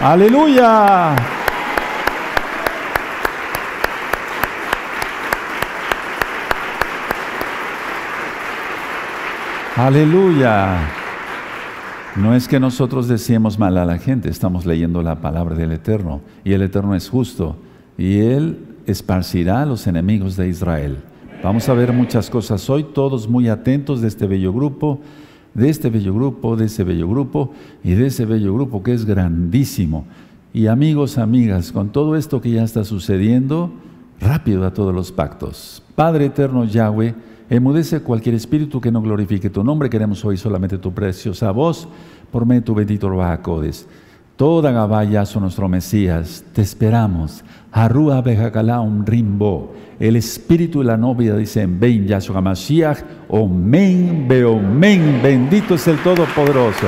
Aleluya. Aleluya. No es que nosotros decíamos mal a la gente, estamos leyendo la palabra del Eterno y el Eterno es justo y Él esparcirá a los enemigos de Israel. Vamos a ver muchas cosas hoy, todos muy atentos de este bello grupo, de este bello grupo, de ese bello grupo y de ese bello grupo que es grandísimo. Y amigos, amigas, con todo esto que ya está sucediendo, rápido a todos los pactos. Padre eterno Yahweh, Emudece cualquier espíritu que no glorifique tu nombre. Queremos hoy solamente tu preciosa voz por medio de tu bendito Rabacodes. Toda Gabaya son nuestro Mesías. Te esperamos. Arúa un rimbo. El espíritu y la novia dicen, ven Yahshua Mashiach. Omen, beomen. Bendito es el Todopoderoso.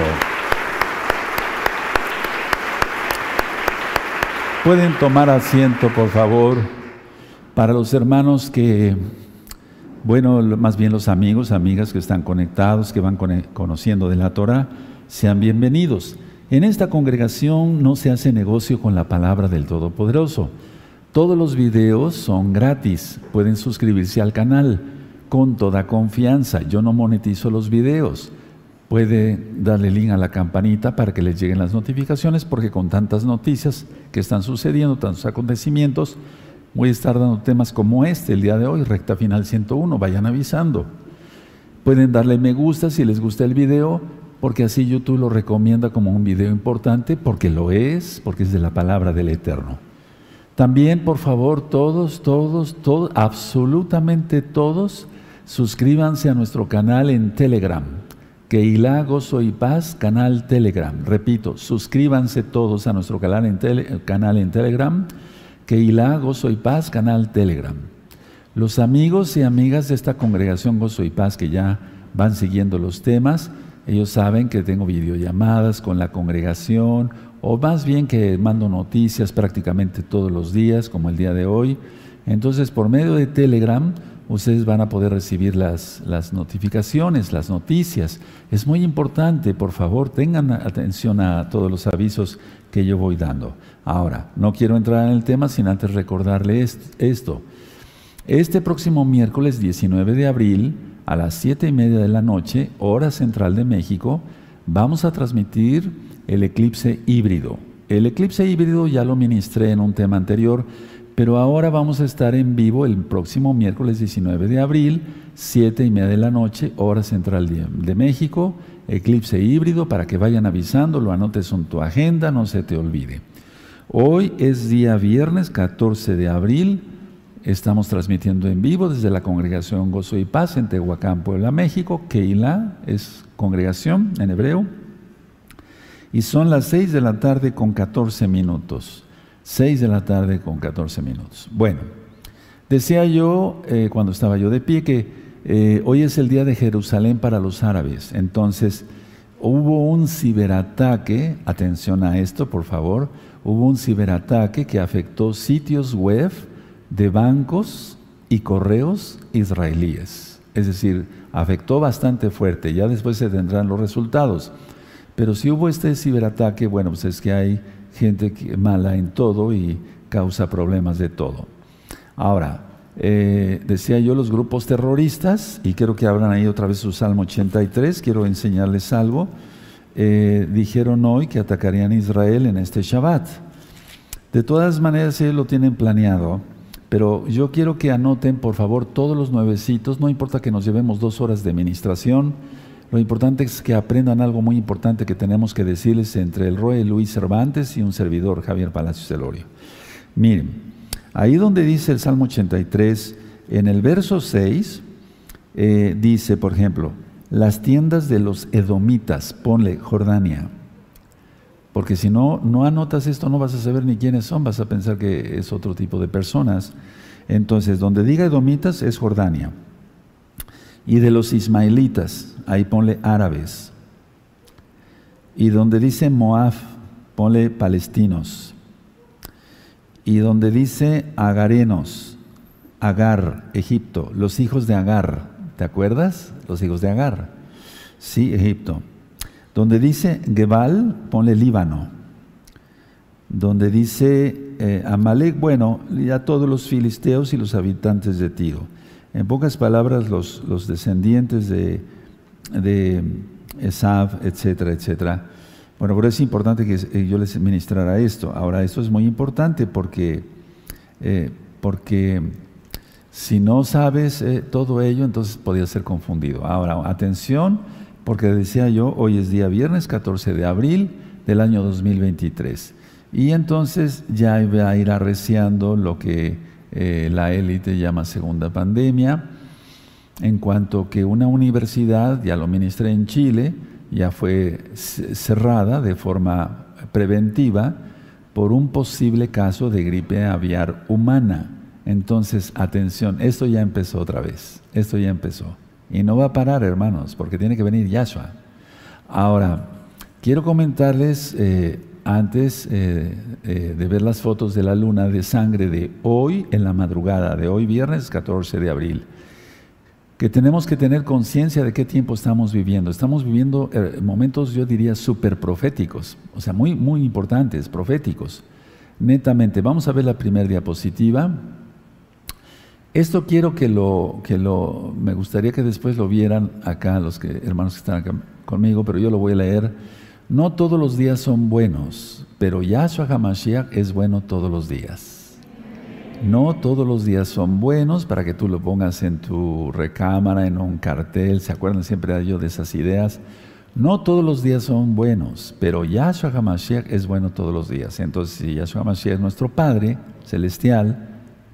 Pueden tomar asiento, por favor, para los hermanos que bueno, más bien los amigos, amigas que están conectados, que van conociendo de la Torah, sean bienvenidos. En esta congregación no se hace negocio con la palabra del Todopoderoso. Todos los videos son gratis, pueden suscribirse al canal con toda confianza. Yo no monetizo los videos. Puede darle link a la campanita para que les lleguen las notificaciones, porque con tantas noticias que están sucediendo, tantos acontecimientos, Voy a estar dando temas como este el día de hoy, recta final 101, vayan avisando. Pueden darle me gusta si les gusta el video, porque así YouTube lo recomienda como un video importante, porque lo es, porque es de la palabra del Eterno. También, por favor, todos, todos, todos, absolutamente todos, suscríbanse a nuestro canal en Telegram. Que Gozo Paz, canal Telegram. Repito, suscríbanse todos a nuestro canal en, canal en Telegram Keilah Gozo Paz, canal Telegram. Los amigos y amigas de esta congregación Gozo y Paz que ya van siguiendo los temas, ellos saben que tengo videollamadas con la congregación o más bien que mando noticias prácticamente todos los días, como el día de hoy. Entonces, por medio de Telegram, ustedes van a poder recibir las, las notificaciones, las noticias. Es muy importante, por favor, tengan atención a todos los avisos que yo voy dando. Ahora, no quiero entrar en el tema sin antes recordarle esto. Este próximo miércoles 19 de abril, a las 7 y media de la noche, hora central de México, vamos a transmitir el eclipse híbrido. El eclipse híbrido ya lo ministré en un tema anterior, pero ahora vamos a estar en vivo el próximo miércoles 19 de abril, 7 y media de la noche, hora central de, México, eclipse híbrido, para que vayan avisando, lo anotes en tu agenda, no se te olvide. Hoy es día viernes 14 de abril. Estamos transmitiendo en vivo desde la congregación Gozo y Paz en Tehuacán, Puebla, México. Keila es congregación en hebreo. Y son las 6 de la tarde con 14 minutos. 6 de la tarde con 14 minutos. Bueno, decía yo eh, cuando estaba yo de pie que eh, hoy es el día de Jerusalén para los árabes. Entonces, hubo un ciberataque, atención a esto por favor, hubo un ciberataque que afectó sitios web de bancos y correos israelíes. Es decir, afectó bastante fuerte, ya después se tendrán los resultados. Pero si hubo este ciberataque, bueno, pues es que hay gente mala en todo y causa problemas de todo. Ahora, eh, decía yo los grupos terroristas, y quiero que abran ahí otra vez su Salmo 83, quiero enseñarles algo. Eh, dijeron hoy que atacarían a Israel en este Shabbat. De todas maneras, ellos lo tienen planeado, pero yo quiero que anoten, por favor, todos los nuevecitos, no importa que nos llevemos dos horas de administración, lo importante es que aprendan algo muy importante que tenemos que decirles entre el Roy Luis Cervantes y un servidor, Javier Palacios Celorio. Miren, ahí donde dice el Salmo 83, en el verso 6, eh, dice, por ejemplo, las tiendas de los edomitas, ponle Jordania. Porque si no, no anotas esto, no vas a saber ni quiénes son, vas a pensar que es otro tipo de personas. Entonces, donde diga edomitas es Jordania. Y de los ismaelitas, ahí ponle árabes. Y donde dice Moab, ponle palestinos. Y donde dice agarenos, Agar, Egipto, los hijos de Agar, ¿Te acuerdas? Los hijos de Agar. Sí, Egipto. Donde dice Gebal, ponle Líbano. donde dice eh, Amalek, bueno, ya todos los filisteos y los habitantes de Tiro. En pocas palabras, los, los descendientes de, de etcétera, etcétera. Bueno, pero es importante que eh, yo les ministrara esto. Ahora, esto es muy importante porque, eh, porque si no sabes todo ello, entonces podría ser confundido. Ahora, atención, porque decía yo, hoy es día viernes 14 de abril del año 2023. Y entonces ya va a ir arreciando lo que eh, la élite llama segunda pandemia, en cuanto que una universidad, ya lo ministré en Chile, ya fue cerrada de forma preventiva por un posible caso de gripe aviar humana. Entonces, atención, esto ya empezó otra vez, esto ya empezó. Y no va a parar, hermanos, porque tiene que venir Yahshua. Ahora, quiero comentarles eh, antes eh, eh, de ver las fotos de la luna de sangre de hoy en la madrugada, de hoy viernes 14 de abril, que tenemos que tener conciencia de qué tiempo estamos viviendo. Estamos viviendo momentos, yo diría, súper proféticos, o sea, muy, muy importantes, proféticos. Netamente, vamos a ver la primera diapositiva. Esto quiero que lo, que lo, me gustaría que después lo vieran acá los que, hermanos que están acá conmigo, pero yo lo voy a leer no todos los días son buenos, pero Yahshua HaMashiach es bueno todos los días. No todos los días son buenos para que tú lo pongas en tu recámara, en un cartel. ¿Se acuerdan siempre yo de esas ideas? No todos los días son buenos, pero Yahshua HaMashiach es bueno todos los días. Entonces, si Yahshua HaMashiach es nuestro Padre celestial,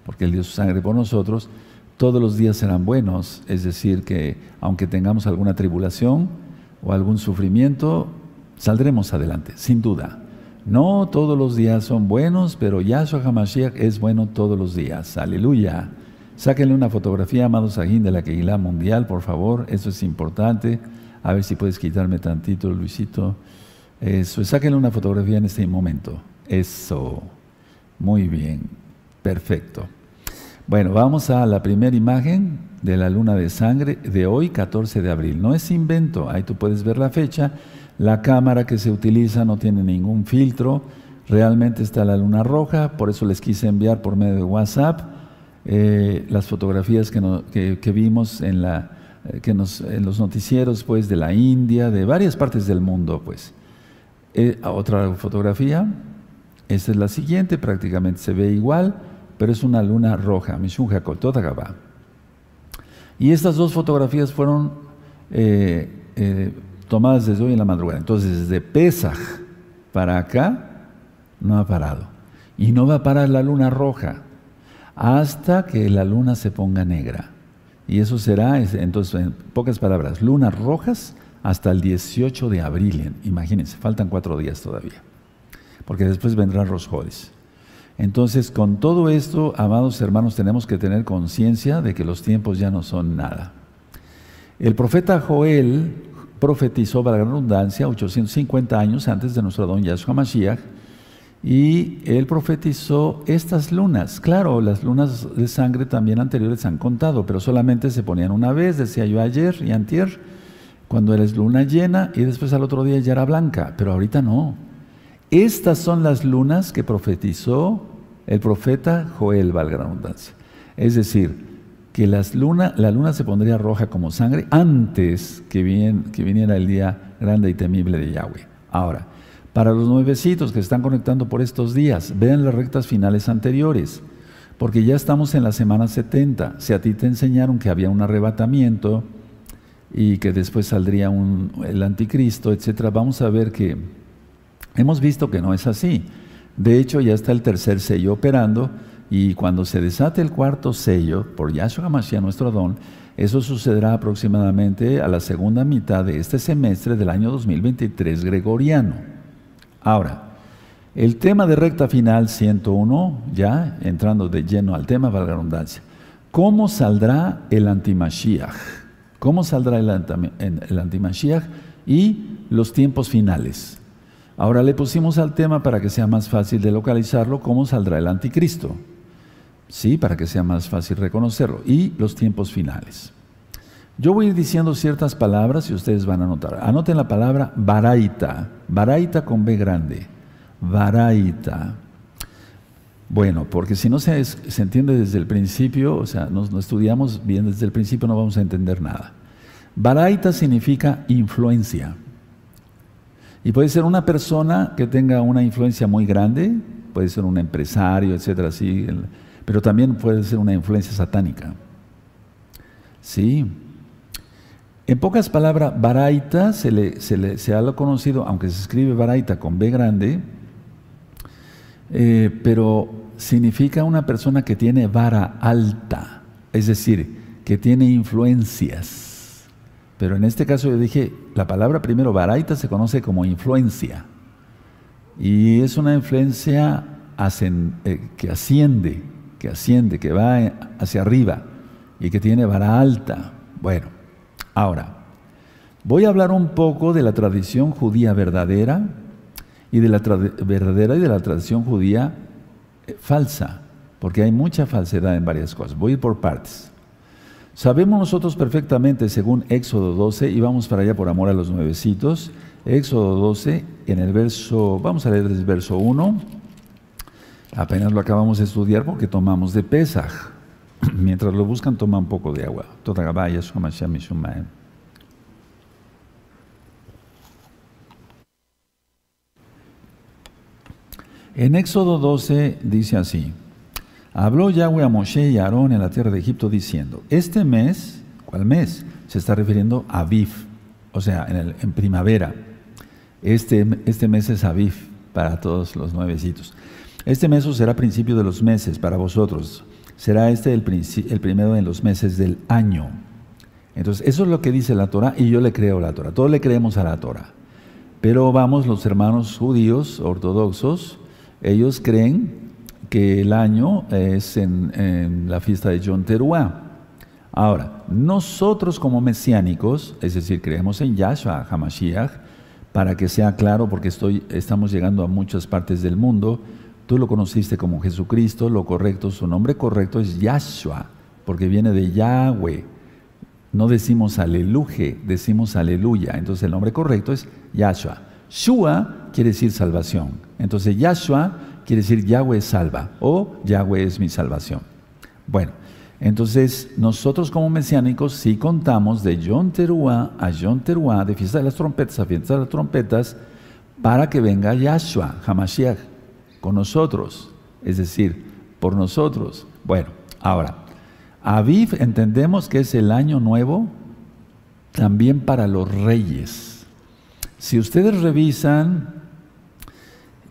porque Él dio su sangre por nosotros, todos los días serán buenos. Es decir, que aunque tengamos alguna tribulación o algún sufrimiento, saldremos adelante, sin duda. No todos los días son buenos, pero Yahshua HaMashiach es bueno todos los días. Aleluya. Sáquenle una fotografía, amados Sajín, de la Keilah Mundial, por favor. Eso es importante. A ver si puedes quitarme tantito, Luisito. Eso, sáquenle una fotografía en este momento. Eso. Muy bien. Perfecto. Bueno, vamos a la primera imagen de la luna de sangre de hoy, 14 de abril. No es invento, ahí tú puedes ver la fecha. La cámara que se utiliza no tiene ningún filtro, realmente está la luna roja, por eso les quise enviar por medio de WhatsApp eh, las fotografías que, vimos eh, en los noticieros pues, de la India, de varias partes del mundo. Pues. Eh, otra fotografía, esta es la siguiente, prácticamente se ve igual, pero es una luna roja, Mishun toda Y estas dos fotografías fueron tomadas desde hoy en la madrugada. Entonces, desde Pesaj para acá, no ha parado. Y no va a parar la luna roja hasta que la luna se ponga negra. Y eso será, entonces, en pocas palabras, lunas rojas hasta el 18 de abril. Imagínense, faltan cuatro días todavía. Porque después vendrán los Jodes. Entonces, con todo esto, amados hermanos, tenemos que tener conciencia de que los tiempos ya no son nada. El profeta Joel profetizó, para la redundancia, 850 años antes de nuestro don Yahshua Mashiach, y él profetizó estas lunas. Claro, las lunas de sangre también anteriores han contado, pero solamente se ponían una vez, decía yo ayer y antier, cuando eres luna llena y después al otro día ya era blanca, pero ahorita no. Estas son las lunas que profetizó el profeta Joel, valga la redundancia. Es decir, que la luna se pondría roja como sangre antes que, que viniera el día grande y temible de Yahweh. Ahora, para los nuevecitos que están conectando por estos días, vean las rectas finales anteriores, porque ya estamos en la semana 70. Si a ti te enseñaron que había un arrebatamiento y que después saldría un, el anticristo, etcétera, vamos a ver que hemos visto que no es así. De hecho, ya está el tercer sello operando y cuando se desate el cuarto sello por Yahshua Mashiach, nuestro don, eso sucederá aproximadamente a la segunda mitad de este semestre del año 2023 gregoriano. Ahora, el tema de recta final 101, ya entrando de lleno al tema, valga la redundancia. ¿Cómo saldrá el antimashiach? ¿Cómo saldrá el, el antimashiach y los tiempos finales? Ahora le pusimos al tema para que sea más fácil de localizarlo, cómo saldrá el anticristo. ¿sí? Para que sea más fácil reconocerlo. Y los tiempos finales. Yo voy a ir diciendo ciertas palabras y ustedes van a anotar. Anoten la palabra baraita, baraita con B grande. Varaita. Bueno, porque si no se, entiende desde el principio, o sea, no, no, estudiamos bien desde el principio, no vamos a entender nada. Varaita significa influencia. Y puede ser una persona que tenga una influencia muy grande, puede ser un empresario, etcétera, pero también puede ser una influencia satánica. Sí. En pocas palabras, Baraita se, le, ha conocido, aunque se escribe Baraita con B grande, eh, pero significa una persona que tiene vara alta, es decir, que tiene influencias. Pero en este caso yo dije, la palabra primero, Baraita se conoce como influencia. Y es una influencia eh, que asciende, que asciende, que va hacia arriba y que tiene vara alta. Bueno, ahora, voy a hablar un poco de la tradición judía verdadera y de la verdadera y de la tradición judía eh, falsa, porque hay mucha falsedad en varias cosas. Voy a ir por partes. Sabemos nosotros perfectamente, según Éxodo 12, y vamos para allá por amor a los nuevecitos, Éxodo 12, en el verso, vamos a leer el verso 1, apenas lo acabamos de estudiar porque tomamos de Pesaj. Mientras lo buscan, toma un poco de agua. En Éxodo 12 dice así, habló Yahweh a Moshe y a Aarón en la tierra de Egipto diciendo, este mes, ¿cuál mes? Se está refiriendo a Aviv, o sea, en, en primavera. Este, este mes es Aviv para todos los nuevecitos. Este mes será principio de los meses para vosotros. Será este el, el primero de los meses del año. Entonces, eso es lo que dice la Torah y yo le creo a la Torah. Todos le creemos a la Torah. Pero vamos, los hermanos judíos ortodoxos, ellos creen que el año es en, la fiesta de Yom Teruah. Ahora, nosotros como mesiánicos, es decir, creemos en Yahshua HaMashiach, para que sea claro, porque estoy, estamos llegando a muchas partes del mundo. Tú lo conociste como Jesucristo, lo correcto, su nombre correcto es Yahshua, porque viene de Yahweh. No decimos aleluje, decimos aleluya. Entonces el nombre correcto es Yahshua. Shua quiere decir salvación. Entonces Yahshua quiere decir Yahweh salva o Yahweh es mi salvación. Bueno, entonces, nosotros como mesiánicos sí contamos de Yom Teruah a Yom Teruah, de fiesta de las trompetas a fiesta de las trompetas, para que venga Yahshua, Hamashiach, con nosotros, es decir, por nosotros. Bueno, ahora, Aviv entendemos que es el año nuevo también para los reyes. Si ustedes revisan,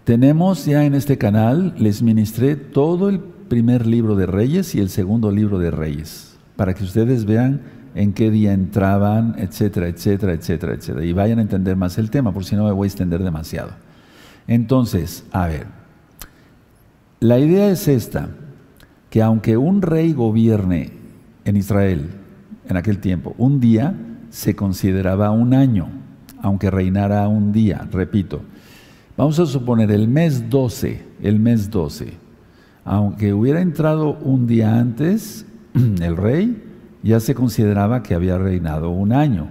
tenemos ya en este canal, les ministré todo el primer libro de Reyes y el segundo libro de Reyes, para que ustedes vean en qué día entraban, etcétera, etcétera, etcétera, etcétera, y vayan a entender más el tema, por si no me voy a extender demasiado. Entonces, a ver, la idea es esta, que aunque un rey gobierne en Israel en aquel tiempo, un día se consideraba un año, aunque reinara un día, repito. Vamos a suponer el mes 12, el mes 12 aunque hubiera entrado un día antes, el rey ya se consideraba que había reinado un año.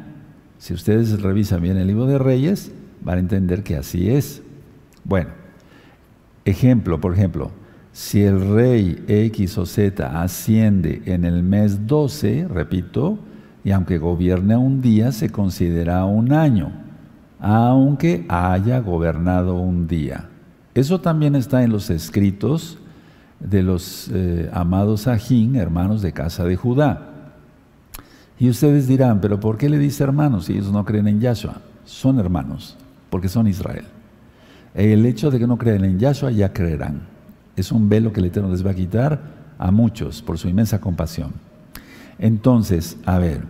Si ustedes revisan bien el libro de Reyes, van a entender que así es. Bueno, ejemplo, por ejemplo, si el rey X o Z asciende en el mes 12, repito, y aunque gobierne un día, se considera un año, aunque haya gobernado un día. Eso también está en los escritos de los eh, amados Ajín, hermanos de casa de Judá. Y ustedes dirán, pero ¿por qué le dice hermanos si ellos no creen en Yahshua? Son hermanos, porque son Israel. El hecho de que no crean en Yahshua ya creerán. Es un velo que el Eterno les va a quitar a muchos por su inmensa compasión. Entonces, a ver,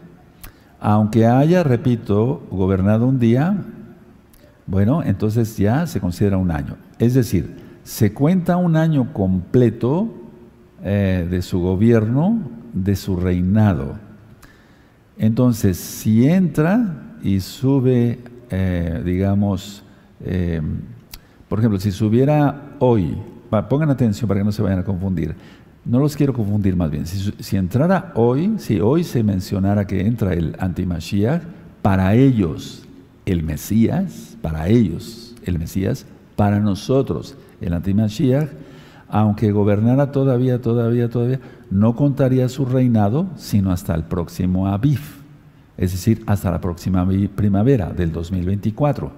aunque haya, repito, gobernado un día, bueno, entonces ya se considera un año. Es decir, se cuenta un año completo eh, de su gobierno, de su reinado. Entonces, si entra y sube, eh, digamos, eh, por ejemplo, si subiera hoy, pongan atención para que no se vayan a confundir, no los quiero confundir más bien, si, entrara hoy, si hoy se mencionara que entra el antimashiach, para ellos el Mesías, para ellos el Mesías, Para nosotros, el antimashiach, aunque gobernara todavía, todavía, todavía, no contaría su reinado sino hasta el próximo Aviv, es decir, hasta la próxima primavera del 2024.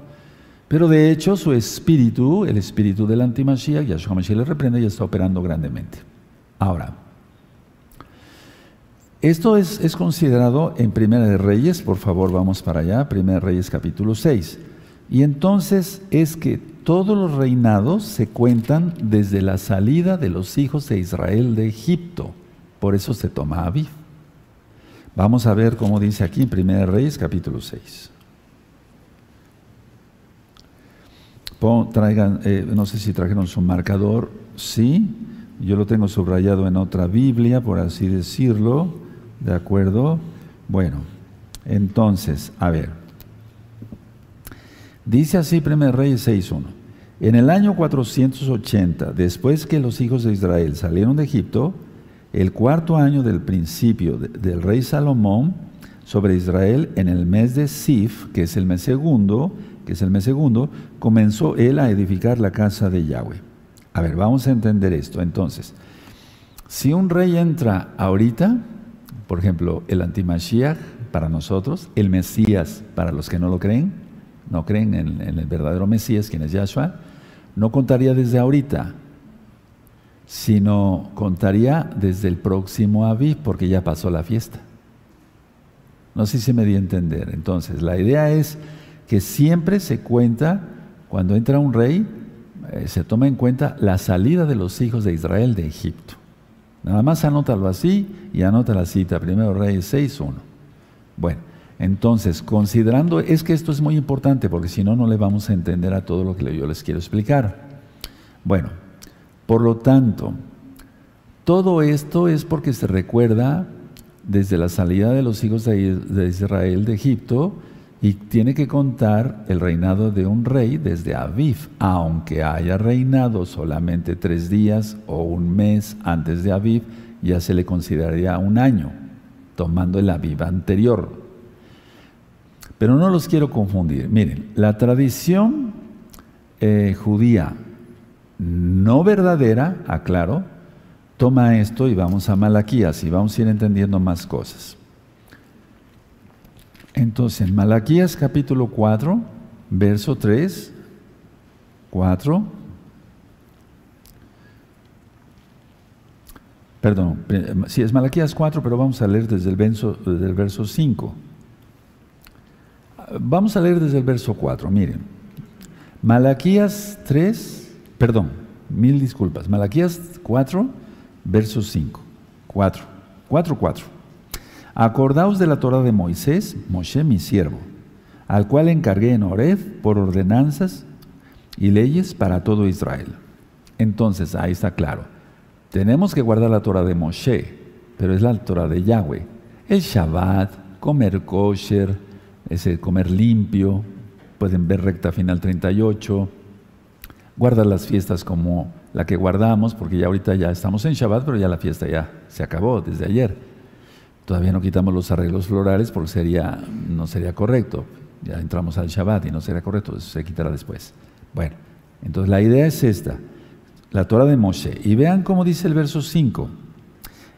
Pero de hecho su espíritu, el espíritu del antimashiach, Yahshua Mashiach le reprende y está operando grandemente. Ahora, esto es, es, considerado en Primera de Reyes, por favor vamos para allá, Primera de Reyes capítulo 6. Y entonces es que todos los reinados se cuentan desde la salida de los hijos de Israel de Egipto. Por eso se toma Aviv. Vamos a ver cómo dice aquí en Primera de Reyes capítulo 6. traigan, eh, no sé si trajeron su marcador, sí, yo lo tengo subrayado en otra Biblia, por así decirlo. ¿De acuerdo? Bueno, entonces, a ver. Dice así 1 Reyes 6.1. En el año 480, después que los hijos de Israel salieron de Egipto, el cuarto año del principio del rey Salomón sobre Israel, en el mes de Sif, que es el mes segundo, que es el mes segundo, comenzó él a edificar la casa de Yahweh. A ver, vamos a entender esto. Entonces, si un rey entra ahorita, por ejemplo, el antimashiach para nosotros, el Mesías para los que no lo creen, no creen en, el verdadero Mesías, quien es Yahshua, no contaría desde ahorita, sino contaría desde el próximo Aviv, porque ya pasó la fiesta. No sé si me di a entender. Entonces, la idea es que siempre se cuenta, cuando entra un rey, eh, se toma en cuenta la salida de los hijos de Israel de Egipto. Nada más anótalo así y anota la cita, primero Reyes 6.1. Bueno, entonces, considerando, es que esto es muy importante porque si no, no le vamos a entender a todo lo que yo les quiero explicar. Bueno, por lo tanto, todo esto es porque se recuerda desde la salida de los hijos de Israel de Egipto y tiene que contar el reinado de un rey desde Aviv, aunque haya reinado solamente tres días o un mes antes de Aviv, ya se le consideraría un año, tomando el Aviv anterior. Pero no los quiero confundir. Miren, la tradición eh, judía no verdadera, aclaro, toma esto y vamos a Malaquías y vamos a ir entendiendo más cosas. Entonces, en Malaquías capítulo 4, verso 3, 4, perdón, sí es Malaquías 4, pero vamos a leer desde el verso 5. Vamos a leer desde el verso 4, miren. Malaquías 3, perdón, mil disculpas. Malaquías 4, verso 5. 4, 4, 4. Acordaos de la Torah de Moisés, Moshe mi siervo, al cual encargué en Oreb por ordenanzas y leyes para todo Israel. Entonces, ahí está claro. Tenemos que guardar la Torah de Moshe, pero es la Torah de Yahweh. El Shabbat, comer kosher, ese comer limpio, pueden ver recta final 38, guardar las fiestas como la que guardamos, porque ya ahorita ya estamos en Shabbat, pero ya la fiesta ya se acabó desde ayer. Todavía no quitamos los arreglos florales porque sería, no sería correcto. Ya entramos al Shabbat y no sería correcto, eso se quitará después. Bueno, entonces la idea es esta, la Torah de Moshe. Y vean cómo dice el verso 5.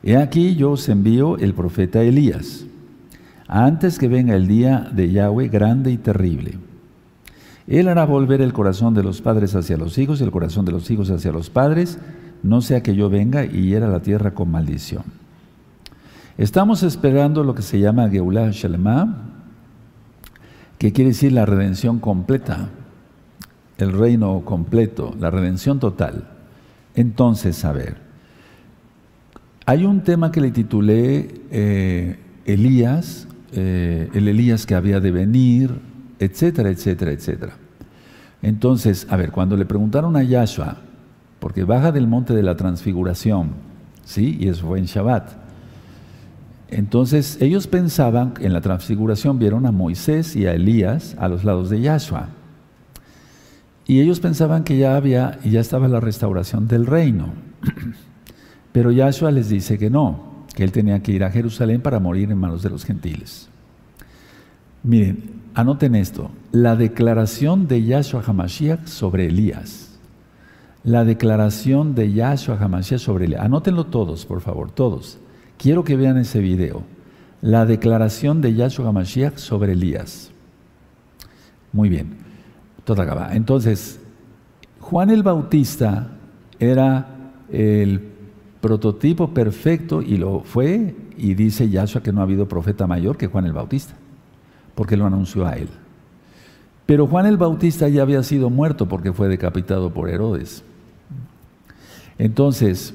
He aquí yo os envío el profeta Elías, antes que venga el día de Yahweh grande y terrible. Él hará volver el corazón de los padres hacia los hijos y el corazón de los hijos hacia los padres, no sea que yo venga y hiera la tierra con maldición. Estamos esperando lo que se llama Geulah Shalema, que quiere decir la redención completa, el reino completo, la redención total. Entonces, a ver, hay un tema que le titulé eh, Elías, eh, el Elías que había de venir, etcétera, etcétera, etcétera. Entonces, a ver, cuando le preguntaron a Yahshua, porque baja del monte de la transfiguración, ¿sí? Y eso fue en Shabbat. Entonces ellos pensaban, en la transfiguración vieron a Moisés y a Elías a los lados de Yahshua. Y ellos pensaban que ya había, ya estaba la restauración del reino. Pero Yahshua les dice que no, que él tenía que ir a Jerusalén para morir en manos de los gentiles. Miren, anoten esto, la declaración de Yahshua HaMashiach sobre Elías. La declaración de Yahshua HaMashiach sobre Elías. Anótenlo todos, por favor, todos. Quiero que vean ese video. La declaración de Yahshua HaMashiach sobre Elías. Muy bien, todo acaba. Entonces, Juan el Bautista era el prototipo perfecto y lo fue, y dice Yahshua que no ha habido profeta mayor que Juan el Bautista, porque lo anunció a él. Pero Juan el Bautista ya había sido muerto porque fue decapitado por Herodes. Entonces,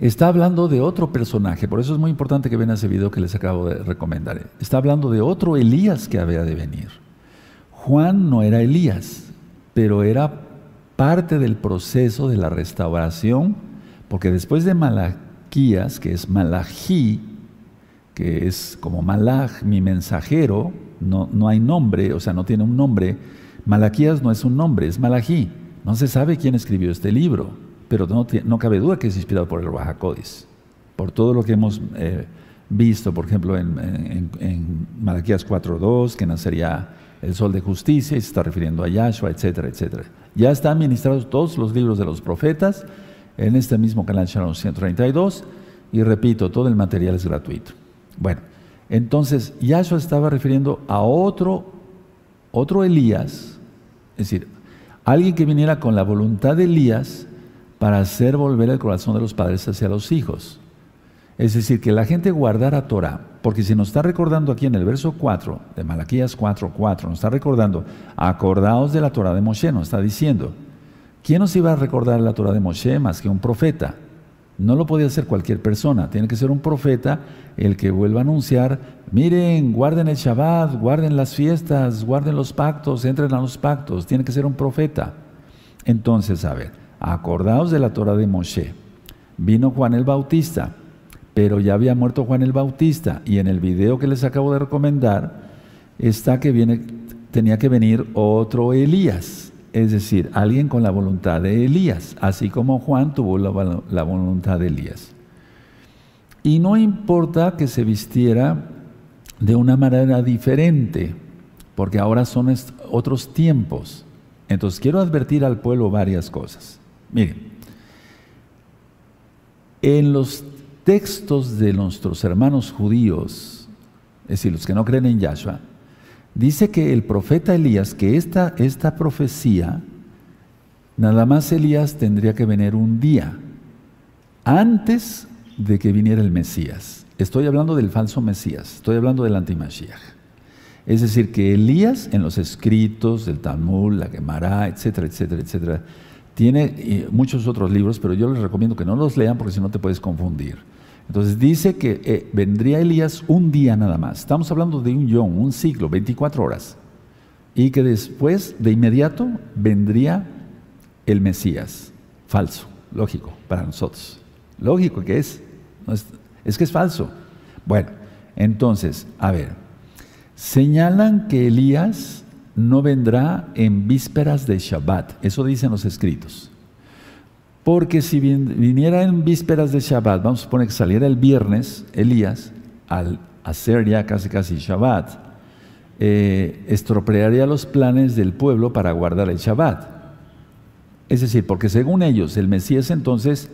está hablando de otro personaje, por eso es muy importante que vean ese video que les acabo de recomendar. Está hablando de otro Elías que había de venir. Juan no era Elías, pero era parte del proceso de la restauración, porque después de Malaquías, que es Malají, que es como Malach, mi mensajero, no, no hay nombre, o sea, no tiene un nombre. Malaquías no es un nombre, es Malají. No se sabe quién escribió este libro, pero no, no cabe duda que es inspirado por el Rahakodis, por todo lo que hemos eh, visto, por ejemplo, en, en, en Malaquías 4.2, que nacería el sol de justicia, y se está refiriendo a Yahshua, etcétera, etcétera. Ya están ministrados todos los libros de los profetas en este mismo canal Shalom 132, y repito, todo el material es gratuito. Bueno, entonces Yahshua estaba refiriendo a otro, otro Elías, es decir, alguien que viniera con la voluntad de Elías para hacer volver el corazón de los padres hacia los hijos. Es decir, que la gente guardara Torah, porque si nos está recordando aquí en el verso 4 de Malaquías 4, 4, nos está recordando, acordaos de la Torah de Moshe, nos está diciendo, ¿quién nos iba a recordar la Torah de Moshe más que un profeta? No lo podía hacer cualquier persona, tiene que ser un profeta el que vuelva a anunciar, miren, guarden el Shabbat, guarden las fiestas, guarden los pactos, entren a los pactos, tiene que ser un profeta. Entonces, a ver, acordaos de la Torah de Moshe. Vino Juan el Bautista, pero ya había muerto Juan el Bautista y en el video que les acabo de recomendar está que tenía que venir otro Elías, es decir, alguien con la voluntad de Elías, así como Juan tuvo la, la voluntad de Elías. Y no importa que se vistiera de una manera diferente, porque ahora son otros tiempos. Entonces quiero advertir al pueblo varias cosas. Miren, en los textos de nuestros hermanos judíos, es decir, los que no creen en Yahshua, dice que el profeta Elías, que esta, esta profecía, nada más Elías tendría que venir un día antes de que viniera el Mesías. Estoy hablando del falso Mesías, estoy hablando del antimashiach. Es decir, que Elías en los escritos del Talmud, la Gemara, etcétera, etcétera, etcétera, tiene muchos otros libros, pero yo les recomiendo que no los lean porque si no te puedes confundir. Entonces dice que eh, vendría Elías un día nada más. Estamos hablando de un yom, un siglo, 24 horas. Y que después, de inmediato, vendría el Mesías. Falso, lógico, para nosotros. Lógico que es, es que es falso. Bueno, entonces, a ver, señalan que Elías no vendrá en vísperas de Shabbat. Eso dicen los escritos. Porque si viniera en vísperas de Shabbat, vamos a suponer que saliera el viernes, Elías, al hacer ya casi casi Shabbat, eh, estropearía los planes del pueblo para guardar el Shabbat. Es decir, porque según ellos, el Mesías entonces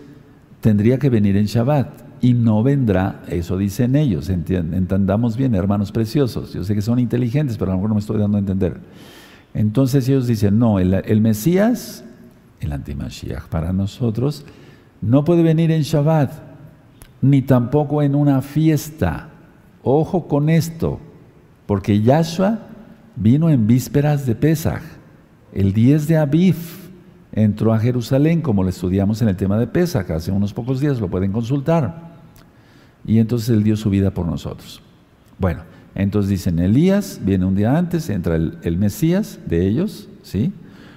tendría que venir en Shabbat y no vendrá, eso dicen ellos, entendamos bien, hermanos preciosos, yo sé que son inteligentes, pero a lo mejor no me estoy dando a entender. Entonces ellos dicen, no, el, Mesías, el antimashiach para nosotros, no puede venir en Shabbat, ni tampoco en una fiesta. Ojo con esto, porque Yahshua vino en vísperas de Pesach, el 10 de Aviv, entró a Jerusalén, como lo estudiamos en el tema de Pesach, hace unos pocos días, lo pueden consultar. Y entonces Él dio su vida por nosotros. Bueno, entonces dicen, Elías viene un día antes, entra el, Mesías de ellos, ¿sí?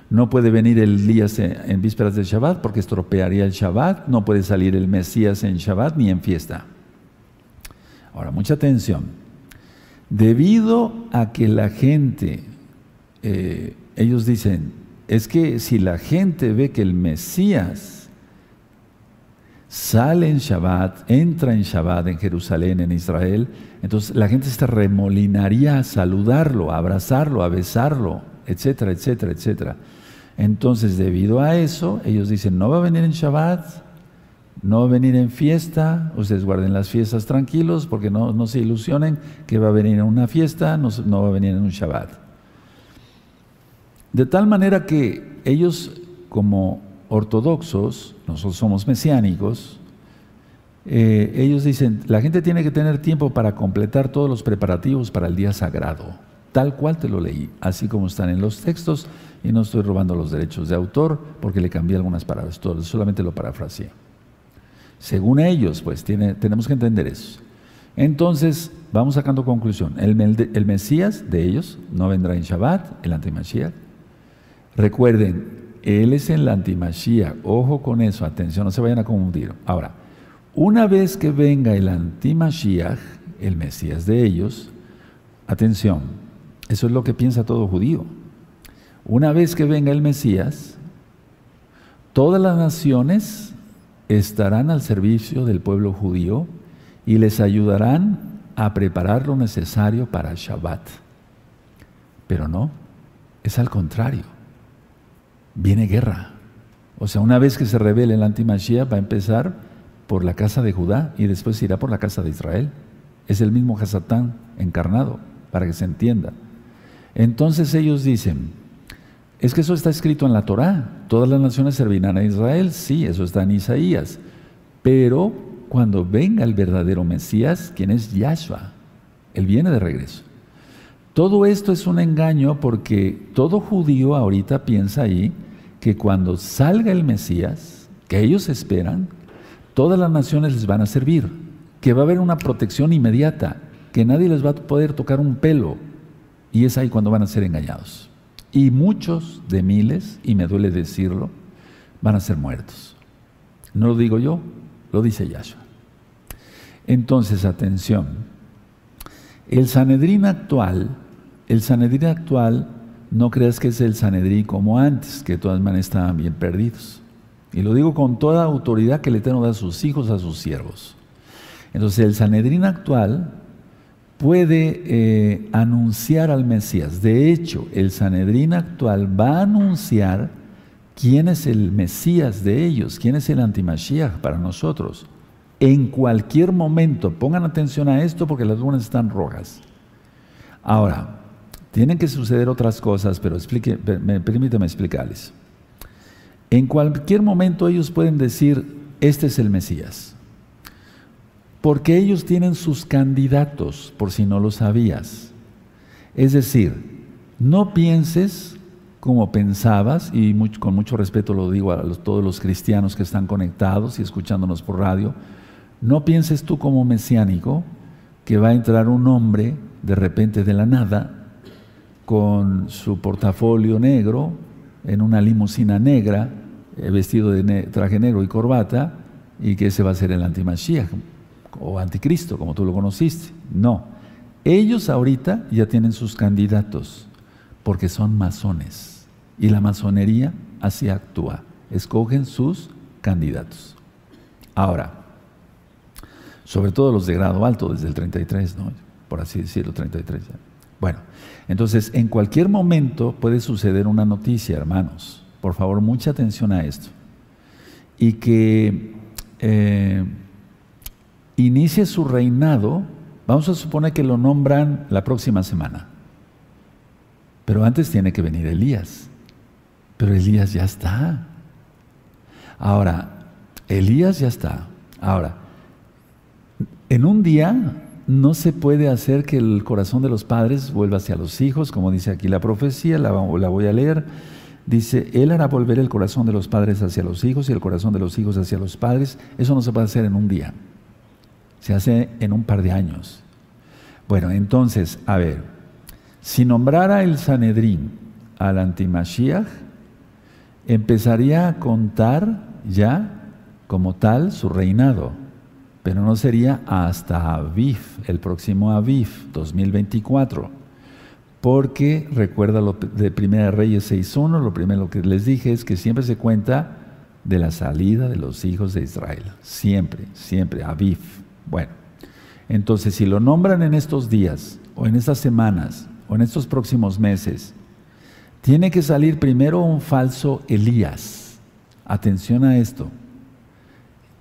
No puede venir el Elías en, vísperas del Shabbat porque estropearía el Shabbat, no puede salir el Mesías en Shabbat ni en fiesta. Ahora, mucha atención. Debido a que la gente, eh, ellos dicen, es que si la gente ve que el Mesías sale en Shabbat, entra en Shabbat en Jerusalén, en Israel, entonces la gente se remolinaría a saludarlo, a abrazarlo, a besarlo, etcétera, etcétera, etcétera. Entonces, debido a eso, ellos dicen, no va a venir en Shabbat, no va a venir en fiesta, ustedes guarden las fiestas tranquilos porque no, no se ilusionen que va a venir en una fiesta, no, no va a venir en un Shabbat. De tal manera que ellos como ortodoxos, nosotros somos mesiánicos, eh, ellos dicen, la gente tiene que tener tiempo para completar todos los preparativos para el día sagrado, tal cual te lo leí, así como están en los textos, y no estoy robando los derechos de autor porque le cambié algunas palabras, solamente lo parafraseé. Según ellos, pues tiene, tenemos que entender eso. Entonces, vamos sacando conclusión. El, el Mesías de ellos no vendrá en Shabbat, el antimashiach. Recuerden, él es el antimashiach. Ojo con eso, atención, no se vayan a confundir. Ahora, una vez que venga el antimashiach, el Mesías de ellos, atención, eso es lo que piensa todo judío. Una vez que venga el Mesías, todas las naciones estarán al servicio del pueblo judío y les ayudarán a preparar lo necesario para Shabbat. Pero no, es al contrario. Viene guerra. O sea, una vez que se revele el antimashiach va a empezar por la casa de Judá y después irá por la casa de Israel. Es el mismo Hasatán encarnado, para que se entienda. Entonces ellos dicen, es que eso está escrito en la Torá. Todas las naciones servirán a Israel. Sí, eso está en Isaías. Pero cuando venga el verdadero Mesías, quien es Yahshua, él viene de regreso. Todo esto es un engaño porque todo judío ahorita piensa ahí que cuando salga el Mesías, que ellos esperan, todas las naciones les van a servir, que va a haber una protección inmediata, que nadie les va a poder tocar un pelo. Y es ahí cuando van a ser engañados. Y muchos de miles, y me duele decirlo, van a ser muertos. No lo digo yo, lo dice Yahshua. Entonces, atención. El Sanedrín actual, el Sanedrín actual, no creas que es el Sanedrín como antes, que de todas maneras estaban bien perdidos. Y lo digo con toda autoridad que el Eterno da a sus hijos, a sus siervos. Entonces, el Sanedrín actual puede eh, anunciar al Mesías. De hecho, el Sanedrín actual va a anunciar quién es el Mesías de ellos, quién es el antimashiach para nosotros. En cualquier momento, pongan atención a esto porque las lunas están rojas. Ahora, tienen que suceder otras cosas, pero explique, permítame explicarles. En cualquier momento ellos pueden decir, este es el Mesías. Porque ellos tienen sus candidatos, por si no lo sabías. Es decir, no pienses como pensabas, y con mucho respeto lo digo a todos los cristianos que están conectados y escuchándonos por radio, no pienses tú como mesiánico que va a entrar un hombre de repente de la nada con su portafolio negro, en una limusina negra, eh, vestido de traje negro y corbata, y que ese va a ser el antimashiach o anticristo, como tú lo conociste. No. Ellos ahorita ya tienen sus candidatos, porque son masones. Y la masonería así actúa. Escogen sus candidatos. Ahora, sobre todo los de grado alto, desde el 33, ¿no? por así decirlo, 33. Bueno, entonces en cualquier momento puede suceder una noticia, hermanos. Por favor, mucha atención a esto. Y que eh, inicie su reinado, vamos a suponer que lo nombran la próxima semana. Pero antes tiene que venir Elías. Pero Elías ya está. Ahora, Elías ya está. Ahora, en un día no se puede hacer que el corazón de los padres vuelva hacia los hijos, como dice aquí la profecía, la, voy a leer. Dice, Él hará volver el corazón de los padres hacia los hijos y el corazón de los hijos hacia los padres. Eso no se puede hacer en un día. Se hace en un par de años. Bueno, entonces, a ver, si nombrara el Sanedrín al antimashiach, empezaría a contar ya como tal su reinado, pero no sería hasta Aviv, el próximo Aviv, 2024. Porque recuerda lo de Primera Reyes 6.1, lo primero que les dije es que siempre se cuenta de la salida de los hijos de Israel. Siempre, siempre, Aviv. Bueno, entonces si lo nombran en estos días, o en estas semanas, o en estos próximos meses, tiene que salir primero un falso Elías. Atención a esto.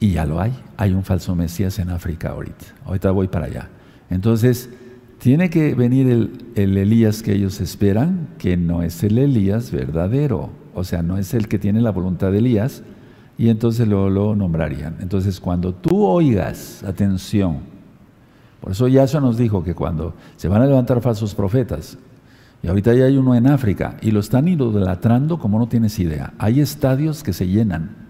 Y ya lo hay. Hay un falso Mesías en África ahorita. Ahorita voy para allá. Entonces, tiene que venir el, el, Elías que ellos esperan, que no es el Elías verdadero. O sea, no es el que tiene la voluntad de Elías. Y entonces lo, lo nombrarían. Entonces, cuando tú oigas, atención, por eso Yahshua nos dijo que cuando se van a levantar falsos profetas, y ahorita ya hay uno en África, y lo están idolatrando como no tienes idea. Hay estadios que se llenan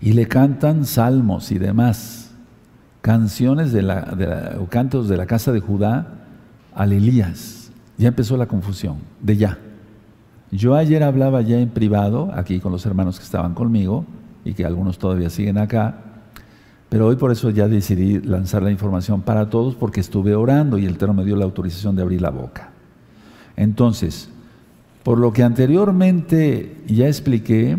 y le cantan salmos y demás, canciones de la, o cantos de la casa de Judá al Elías. Ya empezó la confusión, de ya. Yo ayer hablaba ya en privado, aquí con los hermanos que estaban conmigo, y que algunos todavía siguen acá, pero hoy por eso ya decidí lanzar la información para todos porque estuve orando y el Eterno me dio la autorización de abrir la boca. Entonces, por lo que anteriormente ya expliqué,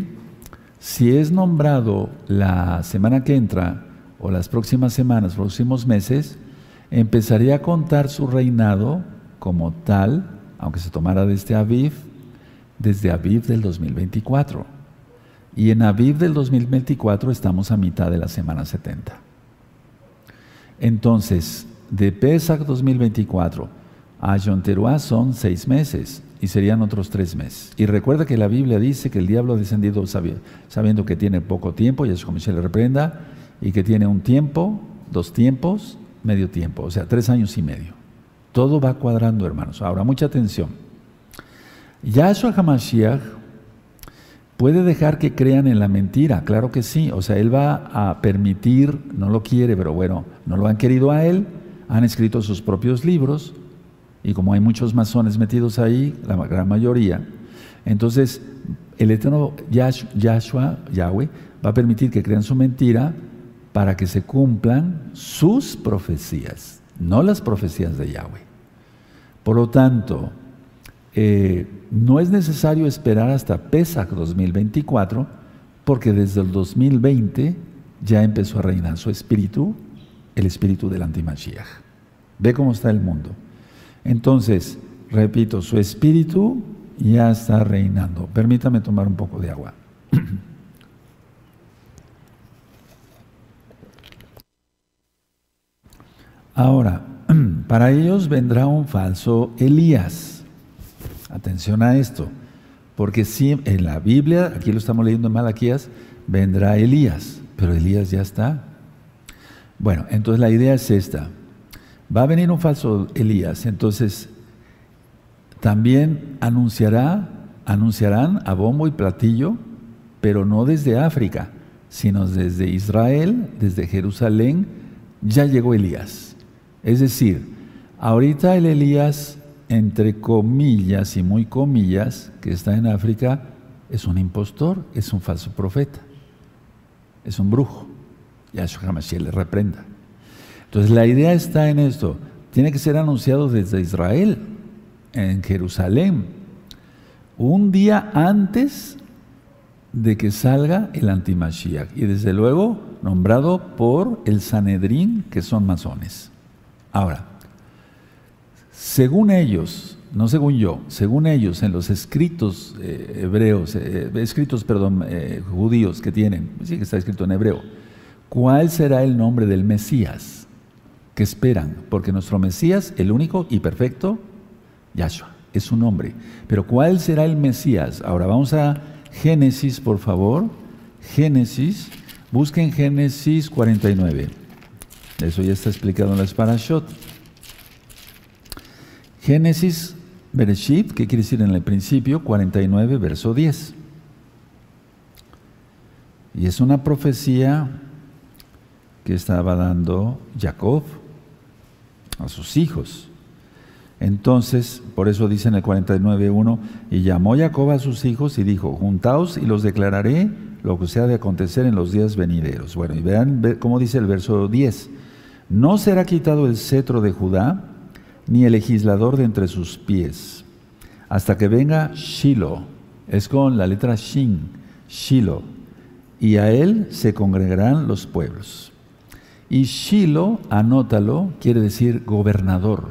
si es nombrado la semana que entra o las próximas semanas, próximos meses, empezaría a contar su reinado como tal, aunque se tomara desde Aviv, desde Aviv del 2024. Y en Aviv del 2024 estamos a mitad de la semana 70. Entonces, de Pesach 2024 a Yom son seis meses y serían otros tres meses. Y recuerda que la Biblia dice que el diablo ha descendido sabiendo que tiene poco tiempo, y es como se le reprenda, y que tiene un tiempo, dos tiempos, medio tiempo, o sea, tres años y medio. Todo va cuadrando, hermanos. Ahora, mucha atención. Yahshua HaMashiach puede dejar que crean en la mentira, claro que sí. O sea, él va a permitir, no lo quiere, pero bueno, no lo han querido a él, han escrito sus propios libros, y como hay muchos masones metidos ahí, la gran mayoría, entonces el eterno Yahshua, Yahweh, va a permitir que crean su mentira para que se cumplan sus profecías, no las profecías de Yahweh. Por lo tanto, eh, no es necesario esperar hasta Pesach 2024, porque desde el 2020 ya empezó a reinar su espíritu, el espíritu del antimashiach. Ve cómo está el mundo. Entonces, repito, su espíritu ya está reinando. Permítame tomar un poco de agua. Ahora, para ellos vendrá un falso Elías. Atención a esto, porque si en la Biblia, aquí lo estamos leyendo en Malaquías, vendrá Elías, pero Elías ya está. Bueno, entonces la idea es esta. Va a venir un falso Elías, entonces también anunciará, anunciarán a bombo y platillo, pero no desde África, sino desde Israel, desde Jerusalén, ya llegó Elías. Es decir, ahorita el Elías, entre comillas y muy comillas, que está en África, es un impostor, es un falso profeta, es un brujo. Yahshua HaMashiach le reprenda. Entonces la idea está en esto. Tiene que ser anunciado desde Israel, en Jerusalén, un día antes de que salga el antimashiach. Y desde luego nombrado por el Sanedrín, que son masones. Ahora, según ellos, no según yo, según ellos, en los escritos eh, hebreos, eh, escritos, perdón, eh, judíos que tienen, sí que está escrito en hebreo, ¿cuál será el nombre del Mesías? Que esperan, porque nuestro Mesías, el único y perfecto, Yahshua, es su nombre. Pero ¿cuál será el Mesías? Ahora vamos a Génesis, por favor. Génesis, busquen Génesis 49. Eso ya está explicado en la Parashot. Génesis Bereshit, ¿qué quiere decir en el principio? 49, verso 10. Y es una profecía que estaba dando Jacob a sus hijos. Entonces, por eso dice en el 49.1, y llamó Jacob a sus hijos y dijo, juntaos y los declararé lo que se ha de acontecer en los días venideros. Bueno, y vean cómo dice el verso 10, no será quitado el cetro de Judá, ni el legislador de entre sus pies, hasta que venga Shiloh, es con la letra Shin, Shiloh, y a él se congregarán los pueblos. Y Shiloh, anótalo, quiere decir gobernador.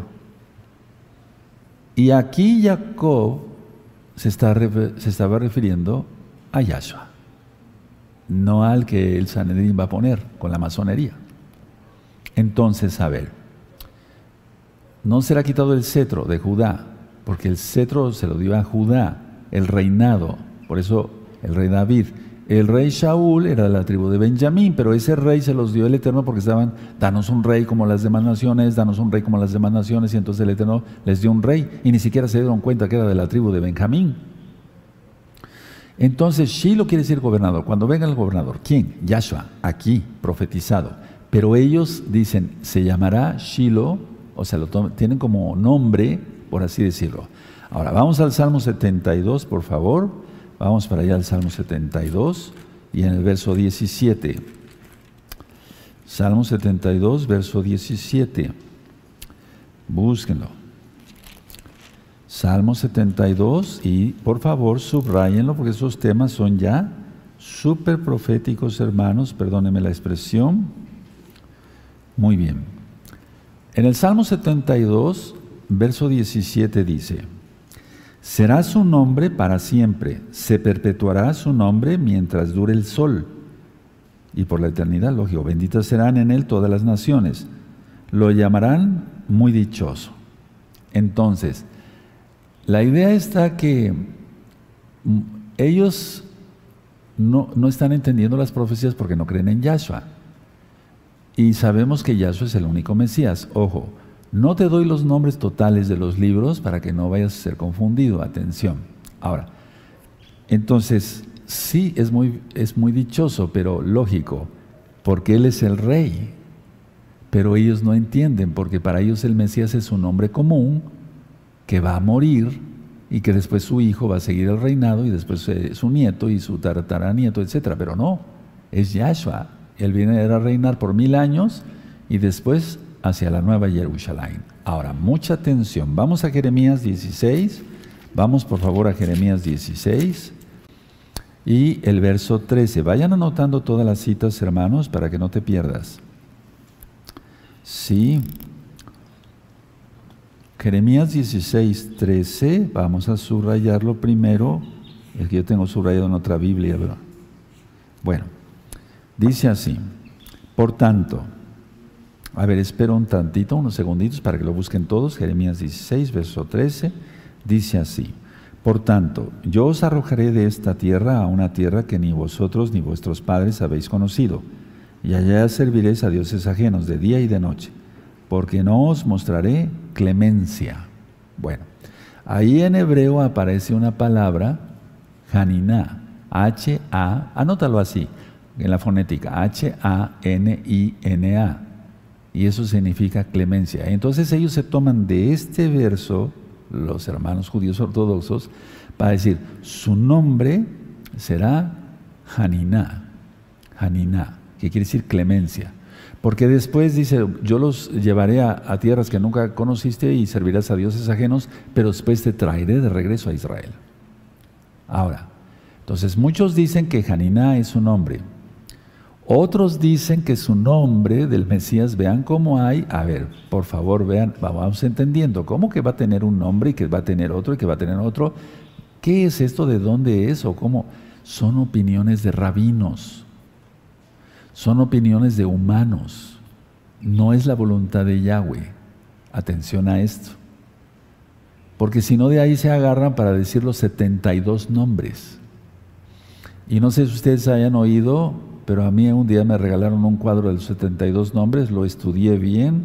Y aquí Jacob se, está, estaba refiriendo a Yahshua, no al que el Sanedrín va a poner con la masonería. Entonces, a ver, no será quitado el cetro de Judá, porque el cetro se lo dio a Judá, el reinado, por eso el rey David. El rey Shaul era de la tribu de Benjamín, pero ese rey se los dio el Eterno porque estaban, danos un rey como las demás naciones, danos un rey como las demás naciones, y entonces el Eterno les dio un rey y ni siquiera se dieron cuenta que era de la tribu de Benjamín. Entonces Shiloh quiere decir gobernador. Cuando venga el gobernador, ¿quién? Yahshua, aquí, profetizado. Pero ellos dicen, se llamará Shiloh, o sea, lo tienen como nombre, por así decirlo. Ahora, vamos al Salmo 72, por favor. Vamos para allá al Salmo 72 y en el verso 17. Salmo 72, verso 17. Búsquenlo. Salmo 72 y por favor subrayenlo porque esos temas son ya súper proféticos, hermanos. Perdónenme la expresión. Muy bien. En el Salmo 72, verso 17 dice, Será su nombre para siempre, se perpetuará su nombre mientras dure el sol. Y por la eternidad, lógico, benditas serán en él todas las naciones. Lo llamarán muy dichoso. Entonces, la idea está que mm, ellos no, no, están entendiendo las profecías porque no creen en Yahshua. Y sabemos que Yahshua es el único Mesías. Ojo, no te doy los nombres totales de los libros para que no vayas a ser confundido. Atención. Ahora, entonces, sí es muy, es muy dichoso, pero lógico, porque Él es el rey. Pero ellos no entienden, porque para ellos el Mesías es un hombre común que va a morir y que después su hijo va a seguir el reinado y después eh, su nieto y su tataranieto, etc. Pero no, es Yahshua. Él viene a reinar por mil años y después hacia la nueva Jerusalén. Ahora, mucha atención. Vamos a Jeremías 16. Vamos por favor a Jeremías 16 y el verso 13. Vayan anotando todas las citas, hermanos, para que no te pierdas. Sí. Jeremías 16, 13. Vamos a subrayarlo primero. Es que yo tengo subrayado en otra Biblia. Bueno, dice así. Por tanto, a ver, espero un tantito, unos segunditos para que lo busquen todos. Jeremías 16, verso 13, dice así. Por tanto, yo os arrojaré de esta tierra a una tierra que ni vosotros ni vuestros padres habéis conocido, y allá serviréis a dioses ajenos de día y de noche, porque no os mostraré clemencia. Bueno, ahí en hebreo aparece una palabra, Haniná, H-A, anótalo así, en la fonética, H-A-N-I-N-A y eso significa clemencia. Entonces ellos se toman de este verso, los hermanos judíos ortodoxos, para decir, su nombre será Haniná, Haniná, que quiere decir clemencia. Porque después dice, yo los llevaré a, tierras que nunca conociste y servirás a dioses ajenos, pero después te traeré de regreso a Israel. Ahora, entonces muchos dicen que Haniná es su nombre. Otros dicen que su nombre del Mesías, vean cómo hay, a ver, por favor, vean, vamos entendiendo, ¿cómo que va a tener un nombre y que va a tener otro y que va a tener otro? ¿Qué es esto? ¿De dónde es? ¿O cómo? Son opiniones de rabinos, son opiniones de humanos, no es la voluntad de Yahweh. Atención a esto. Porque si no de ahí se agarran para decir los 72 nombres. Y no sé si ustedes hayan oído pero a mí un día me regalaron un cuadro de los 72 nombres, lo estudié bien,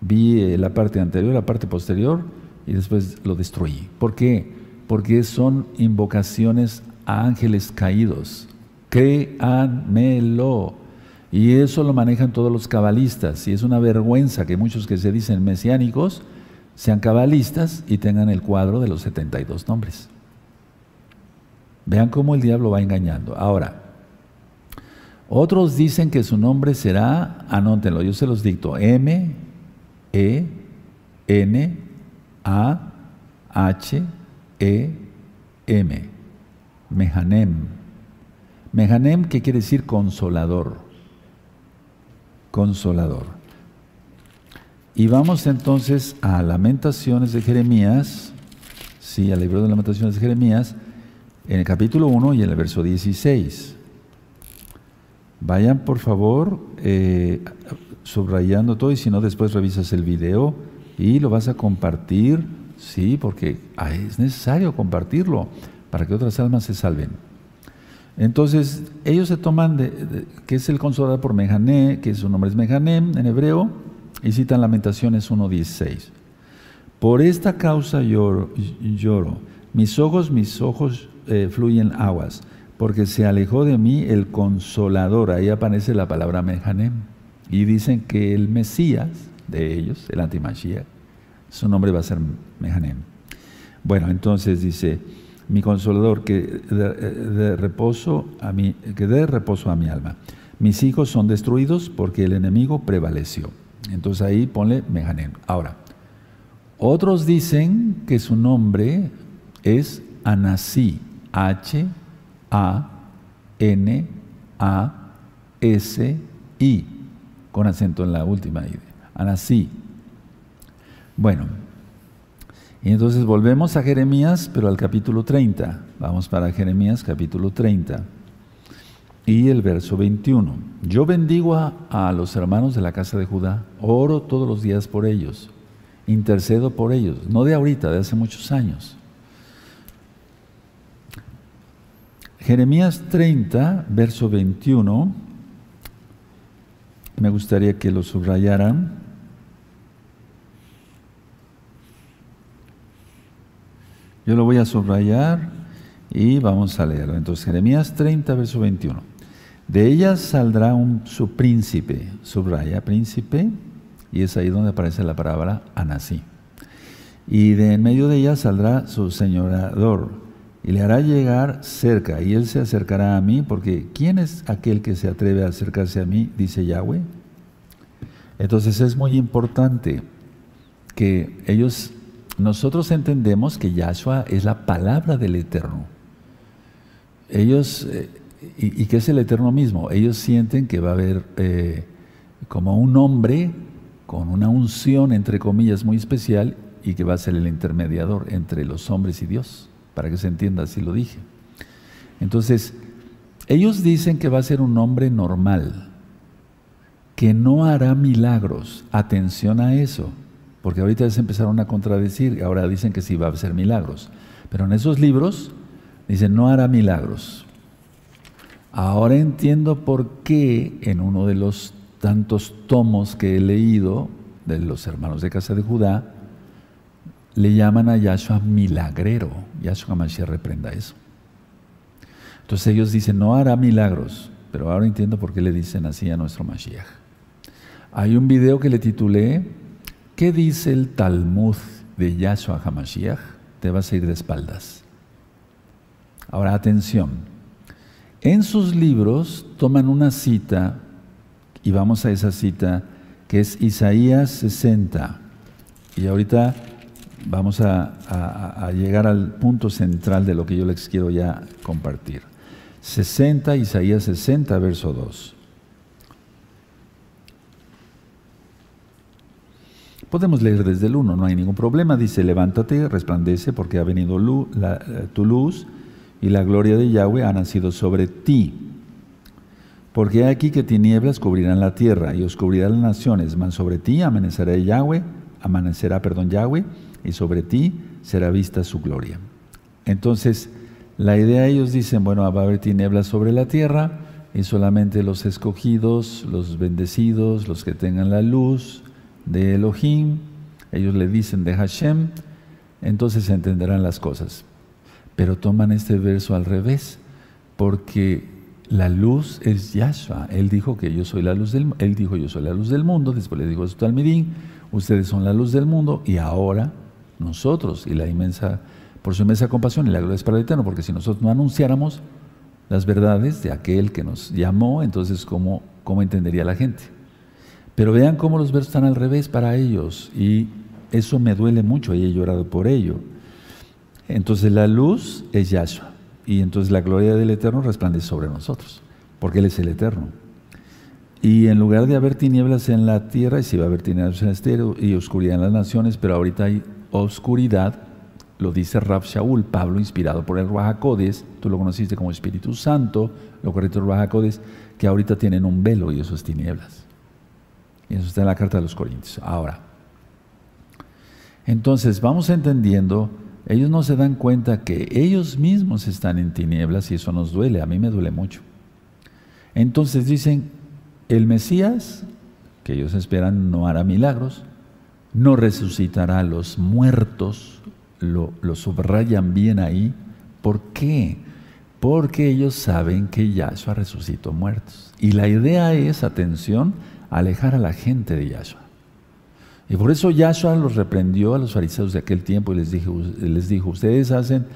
vi eh, la parte anterior, la parte posterior y después lo destruí. ¿Por qué? Porque son invocaciones a ángeles caídos. Créanmelo. Y eso lo manejan todos los cabalistas. Y es una vergüenza que muchos que se dicen mesiánicos sean cabalistas y tengan el cuadro de los 72 nombres. Vean cómo el diablo va engañando. Ahora, otros dicen que su nombre será, anótenlo, yo se los dicto, M, E, N, A, H, E, M, Mehanem. Mehanem, ¿qué quiere decir consolador? Consolador. Y vamos entonces a Lamentaciones de Jeremías, sí, al libro de Lamentaciones de Jeremías, en el capítulo 1 y en el verso 16. Vayan por favor eh, subrayando todo y si no después revisas el video y lo vas a compartir, sí, porque es necesario compartirlo para que otras almas se salven. Entonces, ellos se toman de, que es el consolador por Mejané, que su nombre es Mejanem en hebreo, y citan Lamentaciones 1.16. Por esta causa lloro, lloro, mis ojos, mis ojos eh, fluyen aguas, porque se alejó de mí el consolador, ahí aparece la palabra Mejanem, y dicen que el Mesías de ellos, el antimachía, su nombre va a ser Mejanem. Bueno, entonces dice, mi consolador, que de, reposo a mi, que dé reposo a mi alma. Mis hijos son destruidos porque el enemigo prevaleció. Entonces ahí ponle Mejanem. Ahora, otros dicen que su nombre es Anasí, H A N A S I, con acento en la última I. Anasí. Bueno, y entonces volvemos a Jeremías, pero al capítulo 30. Vamos para Jeremías capítulo 30. Y el verso 21. Yo bendigo a, a, los hermanos de la casa de Judá, oro todos los días por ellos, intercedo por ellos, no de ahorita, de hace muchos años. Jeremías 30, verso 21, me gustaría que lo subrayaran. Yo lo voy a subrayar y vamos a leerlo. Entonces, Jeremías 30, verso 21. De ella saldrá un, su príncipe, subraya príncipe, y es ahí donde aparece la palabra Anasí. Y de en medio de ella saldrá su señorador, y le hará llegar cerca, y él se acercará a mí, porque ¿quién es aquel que se atreve a acercarse a mí? Dice Yahweh. Entonces es muy importante que ellos nosotros entendemos que Yahshua es la palabra del Eterno. Ellos, eh, y, que es el Eterno mismo, ellos sienten que va a haber eh, como un hombre con una unción, entre comillas, muy especial y que va a ser el intermediador entre los hombres y Dios, para que se entienda, así lo dije. Entonces, ellos dicen que va a ser un hombre normal, que no hará milagros. Atención a eso. Porque ahorita se empezaron a contradecir, ahora dicen que sí va a hacer milagros. Pero en esos libros dicen no hará milagros. Ahora entiendo por qué en uno de los tantos tomos que he leído de los hermanos de casa de Judá, le llaman a Yahshua milagrero. Yahshua Mashiach reprenda eso. Entonces ellos dicen, no hará milagros, pero ahora entiendo por qué le dicen así a nuestro Mashiach. Hay un video que le titulé ¿Qué dice el Talmud de Yahshua HaMashiach? Te vas a ir de espaldas. Ahora, atención. En sus libros toman una cita, y vamos a esa cita, que es Isaías 60. Y ahorita vamos a, llegar al punto central de lo que yo les quiero ya compartir. 60, Isaías 60, verso 2. Podemos leer desde el 1, no hay ningún problema. Dice, levántate, resplandece, porque ha venido eh, tu luz y la gloria de Yahweh ha nacido sobre ti. Porque hay aquí que tinieblas cubrirán la tierra y os cubrirán las naciones, mas sobre ti amanecerá Yahweh, amanecerá, perdón, Yahweh, y sobre ti será vista su gloria. Entonces, la idea ellos dicen, bueno, va a haber tinieblas sobre la tierra y solamente los escogidos, los bendecidos, los que tengan la luz, de Elohim, ellos le dicen de Hashem, entonces entenderán las cosas. Pero toman este verso al revés, porque la luz es Yahshua. Él dijo que yo soy la luz del él dijo yo soy la luz del mundo, después le dijo a su talmidín, ustedes son la luz del mundo y ahora nosotros y la inmensa por su inmensa compasión y la gloria es para el eterno, porque si nosotros no anunciáramos las verdades de aquel que nos llamó, entonces cómo cómo entendería la gente? Pero vean cómo los versos están al revés para ellos y eso me duele mucho y he llorado por ello. Entonces la luz es Yahshua y entonces la gloria del Eterno resplandece sobre nosotros, porque Él es el Eterno. Y en lugar de haber tinieblas en la tierra, y si va a haber tinieblas en el estero y oscuridad en las naciones, pero ahorita hay oscuridad, lo dice Rab Shaul, Pablo, inspirado por el Ruajacodes, tú lo conociste como Espíritu Santo, lo correcto el Ruajacodes, que ahorita tienen un velo y eso es tinieblas. Y eso está en la carta de los Corintios. Ahora, entonces vamos entendiendo, ellos no se dan cuenta que ellos mismos están en tinieblas y eso nos duele, a mí me duele mucho. Entonces dicen, el Mesías, que ellos esperan, no hará milagros, no resucitará a los muertos, lo, subrayan bien ahí. ¿Por qué? Porque ellos saben que Yahshua resucitó muertos. Y la idea es, atención, alejar a la gente de Yahshua. Y por eso Yahshua los reprendió a los fariseos de aquel tiempo y les dijo, les dijo ustedes hacen,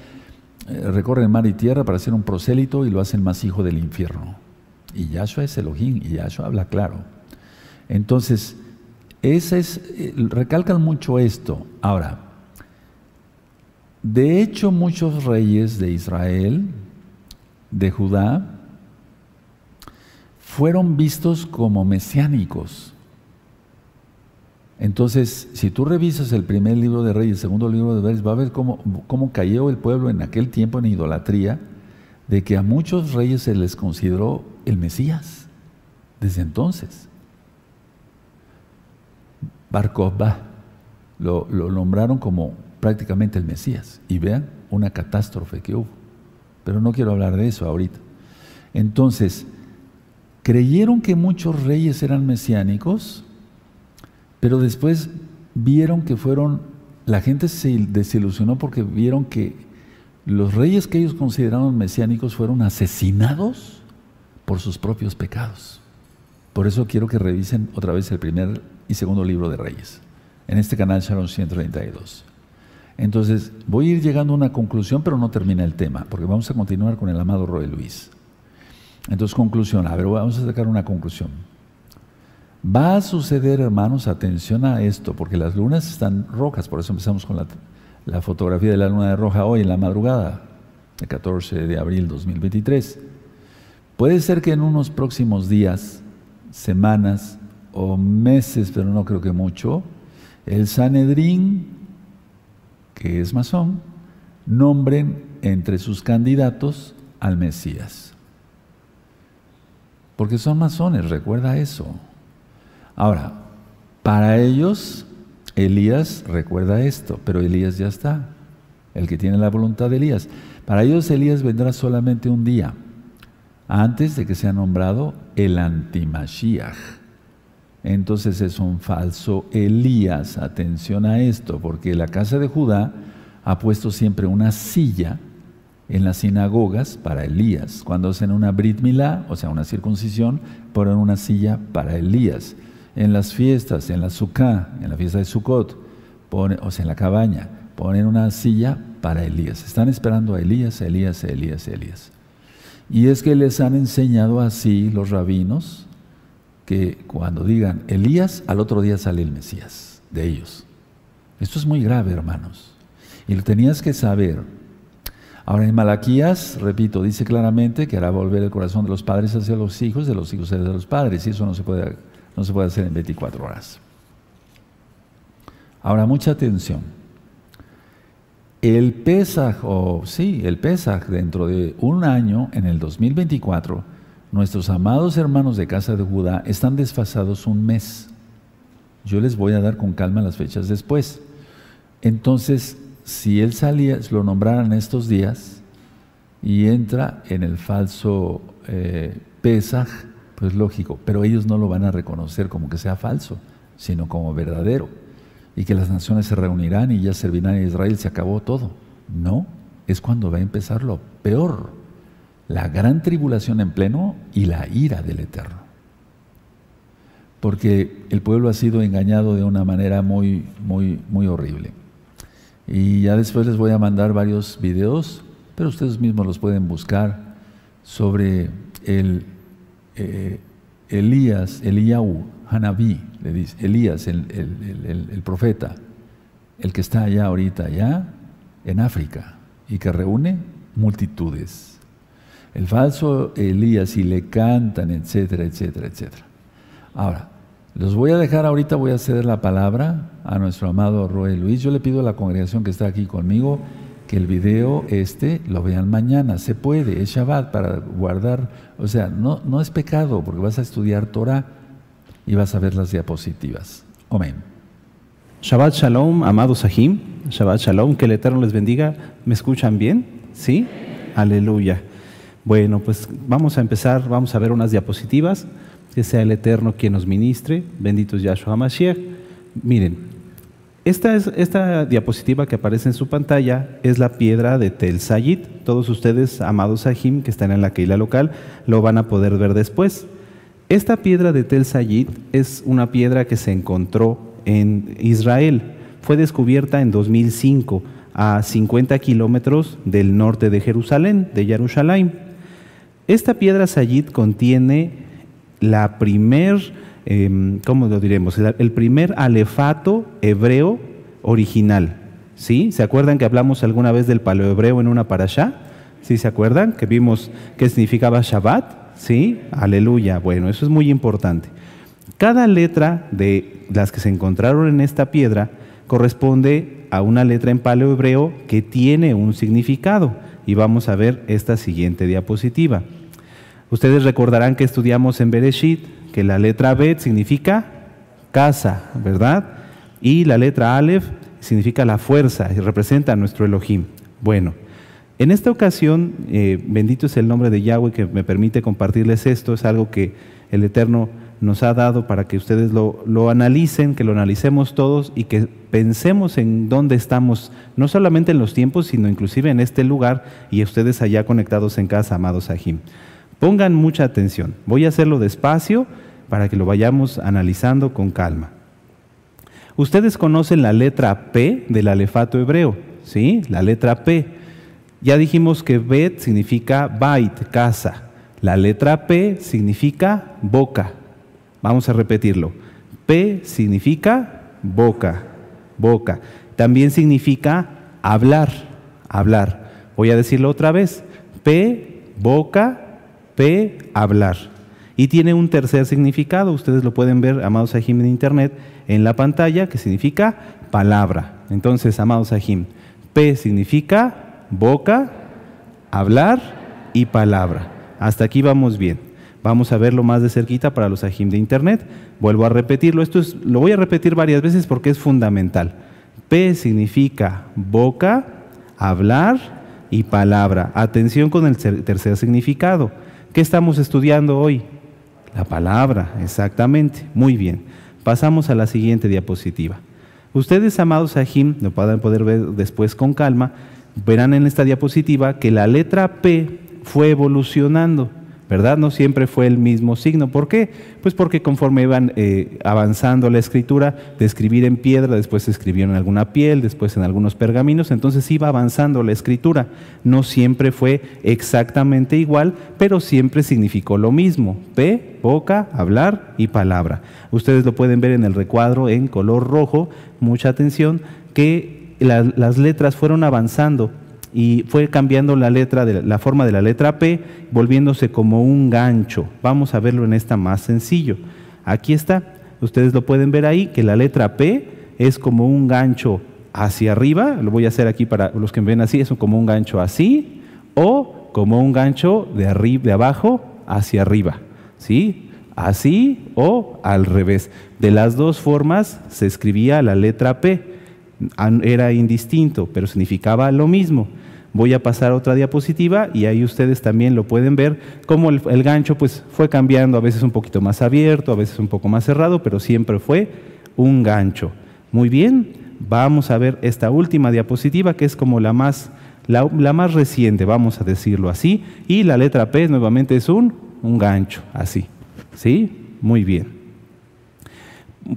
eh, recorren mar y tierra para ser un prosélito y lo hacen más hijo del infierno. Y Yahshua es Elohim, y Yahshua habla claro. Entonces, es, eh, recalcan mucho esto. Ahora, de hecho, muchos reyes de Israel, de Judá, fueron vistos como mesiánicos. Entonces, si tú revisas el primer libro de Reyes, el segundo libro de Reyes, va a ver cómo, cómo cayó el pueblo en aquel tiempo en idolatría, de que a muchos reyes se les consideró el Mesías desde entonces. Barcobá lo, lo nombraron como prácticamente el Mesías. Y vean una catástrofe que hubo. Pero no quiero hablar de eso ahorita. Entonces, creyeron que muchos reyes eran mesiánicos, pero después vieron que fueron, la gente se desilusionó porque vieron que los reyes que ellos consideraban mesiánicos fueron asesinados por sus propios pecados. Por eso quiero que revisen otra vez el primer y segundo libro de Reyes, en este canal Sharon 132. Entonces, voy a ir llegando a una conclusión, pero no termina el tema, porque vamos a continuar con el amado Roy Luis. Entonces, conclusión, a ver, vamos a sacar una conclusión. Va a suceder, hermanos, atención a esto, porque las lunas están rojas, por eso empezamos con la, la fotografía de la luna de roja hoy en la madrugada, el 14 de abril 2023. Puede ser que en unos próximos días, semanas o meses, pero no creo que mucho, el Sanedrín, que es masón, nombren entre sus candidatos al Mesías. Porque son masones, recuerda eso. Ahora, para ellos, Elías recuerda esto, pero Elías ya está, el que tiene la voluntad de Elías. Para ellos Elías vendrá solamente un día antes de que sea nombrado el antimashiach. Entonces es un falso Elías. Atención a esto, porque la casa de Judá ha puesto siempre una silla en las sinagogas para Elías. Cuando hacen una Brit Milá, o sea, una circuncisión, ponen una silla para Elías. En las fiestas, en la Sukkah, en la fiesta de Sukkot, o sea, en la cabaña, ponen una silla para Elías. Están esperando a Elías, Elías, Elías, Elías. Y es que les han enseñado así los rabinos cuando digan Elías, al otro día sale el Mesías de ellos. Esto es muy grave, hermanos. Y lo tenías que saber. Ahora en Malaquías, repito, dice claramente que hará volver el corazón de los padres hacia los hijos, de los hijos hacia los padres. Y eso no se puede, no se puede hacer en 24 horas. Ahora, mucha atención. El Pesaj, o sí, el Pesaj, dentro de un año, en el 2024, nuestros amados hermanos de casa de Judá están desfasados un mes. Yo les voy a dar con calma las fechas después. Entonces, si él salía, lo nombraran estos días y entra en el falso eh, Pesaj, pues lógico, pero ellos no lo van a reconocer como que sea falso, sino como verdadero y que las naciones se reunirán y ya servirán a Israel, se acabó todo. No, es cuando va a empezar lo peor, la gran tribulación en pleno y la ira del Eterno. Porque el pueblo ha sido engañado de una manera muy, muy, muy horrible. Y ya después les voy a mandar varios videos, pero ustedes mismos los pueden buscar sobre el eh, Elías, Eliyahu, Hanabí, le dice, Elías, el, profeta, el que está allá ahorita, allá en África, y que reúne multitudes. El falso Elías y le cantan, etcétera, etcétera, etcétera. Ahora, los voy a dejar ahorita, voy a ceder la palabra a nuestro amado Roel Luis. Yo le pido a la congregación que está aquí conmigo que el video este lo vean mañana. Se puede, es Shabbat para guardar. O sea, no, no es pecado porque vas a estudiar Torah y vas a ver las diapositivas. Amén. Shabbat Shalom, amados Sahim. Shabbat Shalom, que el Eterno les bendiga. ¿Me escuchan bien? ¿Sí? Aleluya. Bueno, pues vamos a empezar, vamos a ver unas diapositivas. Que sea el Eterno quien nos ministre. Benditos Yahshua Mashiach. Miren, esta, es, esta diapositiva que aparece en su pantalla es la piedra de Tel Sayid. Todos ustedes, amados Sahim, que están en la Keila local, lo van a poder ver después. Esta piedra de Tel Sayid es una piedra que se encontró en Israel. Fue descubierta en 2005 a 50 kilómetros del norte de Jerusalén, de Jerusalén. Esta piedra Sayid contiene la primer, em, ¿cómo lo diremos? El primer alefato hebreo original. ¿Sí? ¿Se acuerdan que hablamos alguna vez del paleohebreo en una parashá? ¿Sí se acuerdan? Que vimos qué significaba Shabbat. ¿Sí? Aleluya. Bueno, eso es muy importante. Cada letra de las que se encontraron en esta piedra corresponde a una letra en paleohebreo que tiene un significado. Y vamos a ver esta siguiente diapositiva. Ustedes recordarán que estudiamos en Bereshit que la letra Bet significa casa, ¿verdad? Y la letra Aleph significa la fuerza y representa a nuestro Elohim. Bueno, en esta ocasión, eh, bendito es el nombre de Yahweh que me permite compartirles esto, es algo que el Eterno nos ha dado para que ustedes lo, lo, analicen, que lo analicemos todos y que pensemos en dónde estamos, no solamente en los tiempos, sino inclusive en este lugar y ustedes allá conectados en casa, amados Sahim. Pongan mucha atención. Voy a hacerlo despacio para que lo vayamos analizando con calma. Ustedes conocen la letra P del alefato hebreo, ¿sí? La letra P. Ya dijimos que Bet significa bait, casa. La letra P significa boca. Vamos a repetirlo. P significa boca, boca. También significa hablar, hablar. Voy a decirlo otra vez. P, boca, P, hablar. Y tiene un tercer significado, ustedes lo pueden ver, amados Ajim, en internet, en la pantalla, que significa palabra. Entonces, amados Ajim, P significa boca, hablar y palabra. Hasta aquí vamos bien. Vamos a verlo más de cerquita para los Ajim de internet. Vuelvo a repetirlo, esto es, lo voy a repetir varias veces porque es fundamental. P significa boca, hablar y palabra. Atención con el tercer significado. ¿Qué estamos estudiando hoy? La palabra, exactamente. Muy bien. Pasamos a la siguiente diapositiva. Ustedes, amados Ajim, lo pueden poder ver después con calma, verán en esta diapositiva que la letra P fue evolucionando. ¿Verdad? No siempre fue el mismo signo. ¿Por qué? Pues porque conforme iban eh, avanzando la escritura, de escribir en piedra, después se escribió en alguna piel, después en algunos pergaminos, entonces iba avanzando la escritura. No siempre fue exactamente igual, pero siempre significó lo mismo. P, boca, hablar y palabra. Ustedes lo pueden ver en el recuadro en color rojo, mucha atención, que las letras fueron avanzando y fue cambiando la letra de la forma de la letra P, volviéndose como un gancho. Vamos a verlo en esta más sencillo. Aquí está. Ustedes lo pueden ver ahí que la letra P es como un gancho hacia arriba, lo voy a hacer aquí para los que me ven así, es como un gancho así o como un gancho de arriba de abajo hacia arriba. ¿Sí? Así o al revés. De las dos formas se escribía la letra P. Era indistinto, pero significaba lo mismo. Voy a pasar a otra diapositiva y ahí ustedes también lo pueden ver, cómo el, gancho pues fue cambiando, a veces un poquito más abierto, a veces un poco más cerrado, pero siempre fue un gancho. Muy bien, vamos a ver esta última diapositiva que es como la más, la, más reciente, vamos a decirlo así, y la letra P nuevamente es un, un gancho, así. ¿Sí? Muy bien.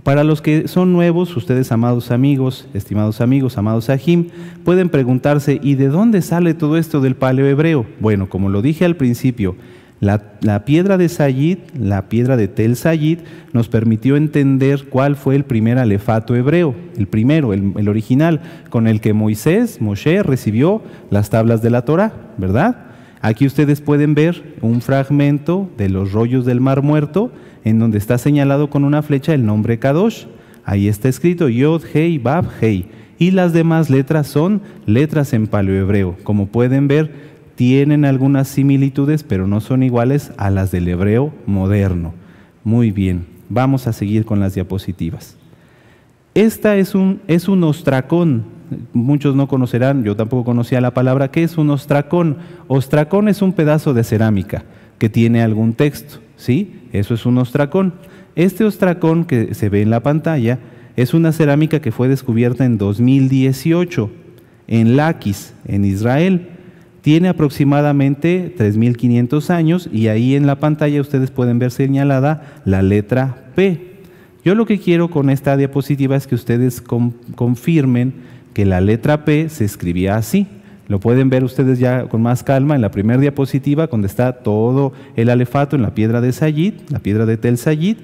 Para los que son nuevos, ustedes amados amigos, estimados amigos, amados Ajim, pueden preguntarse, ¿y de dónde sale todo esto del paleo hebreo? Bueno, como lo dije al principio, La, piedra de Sayid, la piedra de Tel Sayid, nos permitió entender cuál fue el primer alefato hebreo, el primero, el, original, con el que Moisés, Moshe, recibió las tablas de la Torah, ¿verdad? Aquí ustedes pueden ver un fragmento de los rollos del Mar Muerto, en donde está señalado con una flecha el nombre Kadosh. Ahí está escrito Yod, Hei, Bab, Hei. Y las demás letras son letras en paleohebreo. Como pueden ver, tienen algunas similitudes, pero no son iguales a las del hebreo moderno. Muy bien, vamos a seguir con las diapositivas. Esta es un, es un ostracón. Muchos no conocerán, yo tampoco conocía la palabra. ¿Qué es un ostracón? Ostracón es un pedazo de cerámica que tiene algún texto. ¿Sí? Eso es un ostracón. Este ostracón que se ve en la pantalla es una cerámica que fue descubierta en 2018 en Laquis, en Israel. Tiene aproximadamente 3.500 años y ahí en la pantalla ustedes pueden ver señalada la letra P. Yo lo que quiero con esta diapositiva es que ustedes confirmen que la letra P se escribía así. Lo pueden ver ustedes ya con más calma en la primera diapositiva, donde está todo el alefato en la piedra de Sayid, la piedra de Tel Sayid,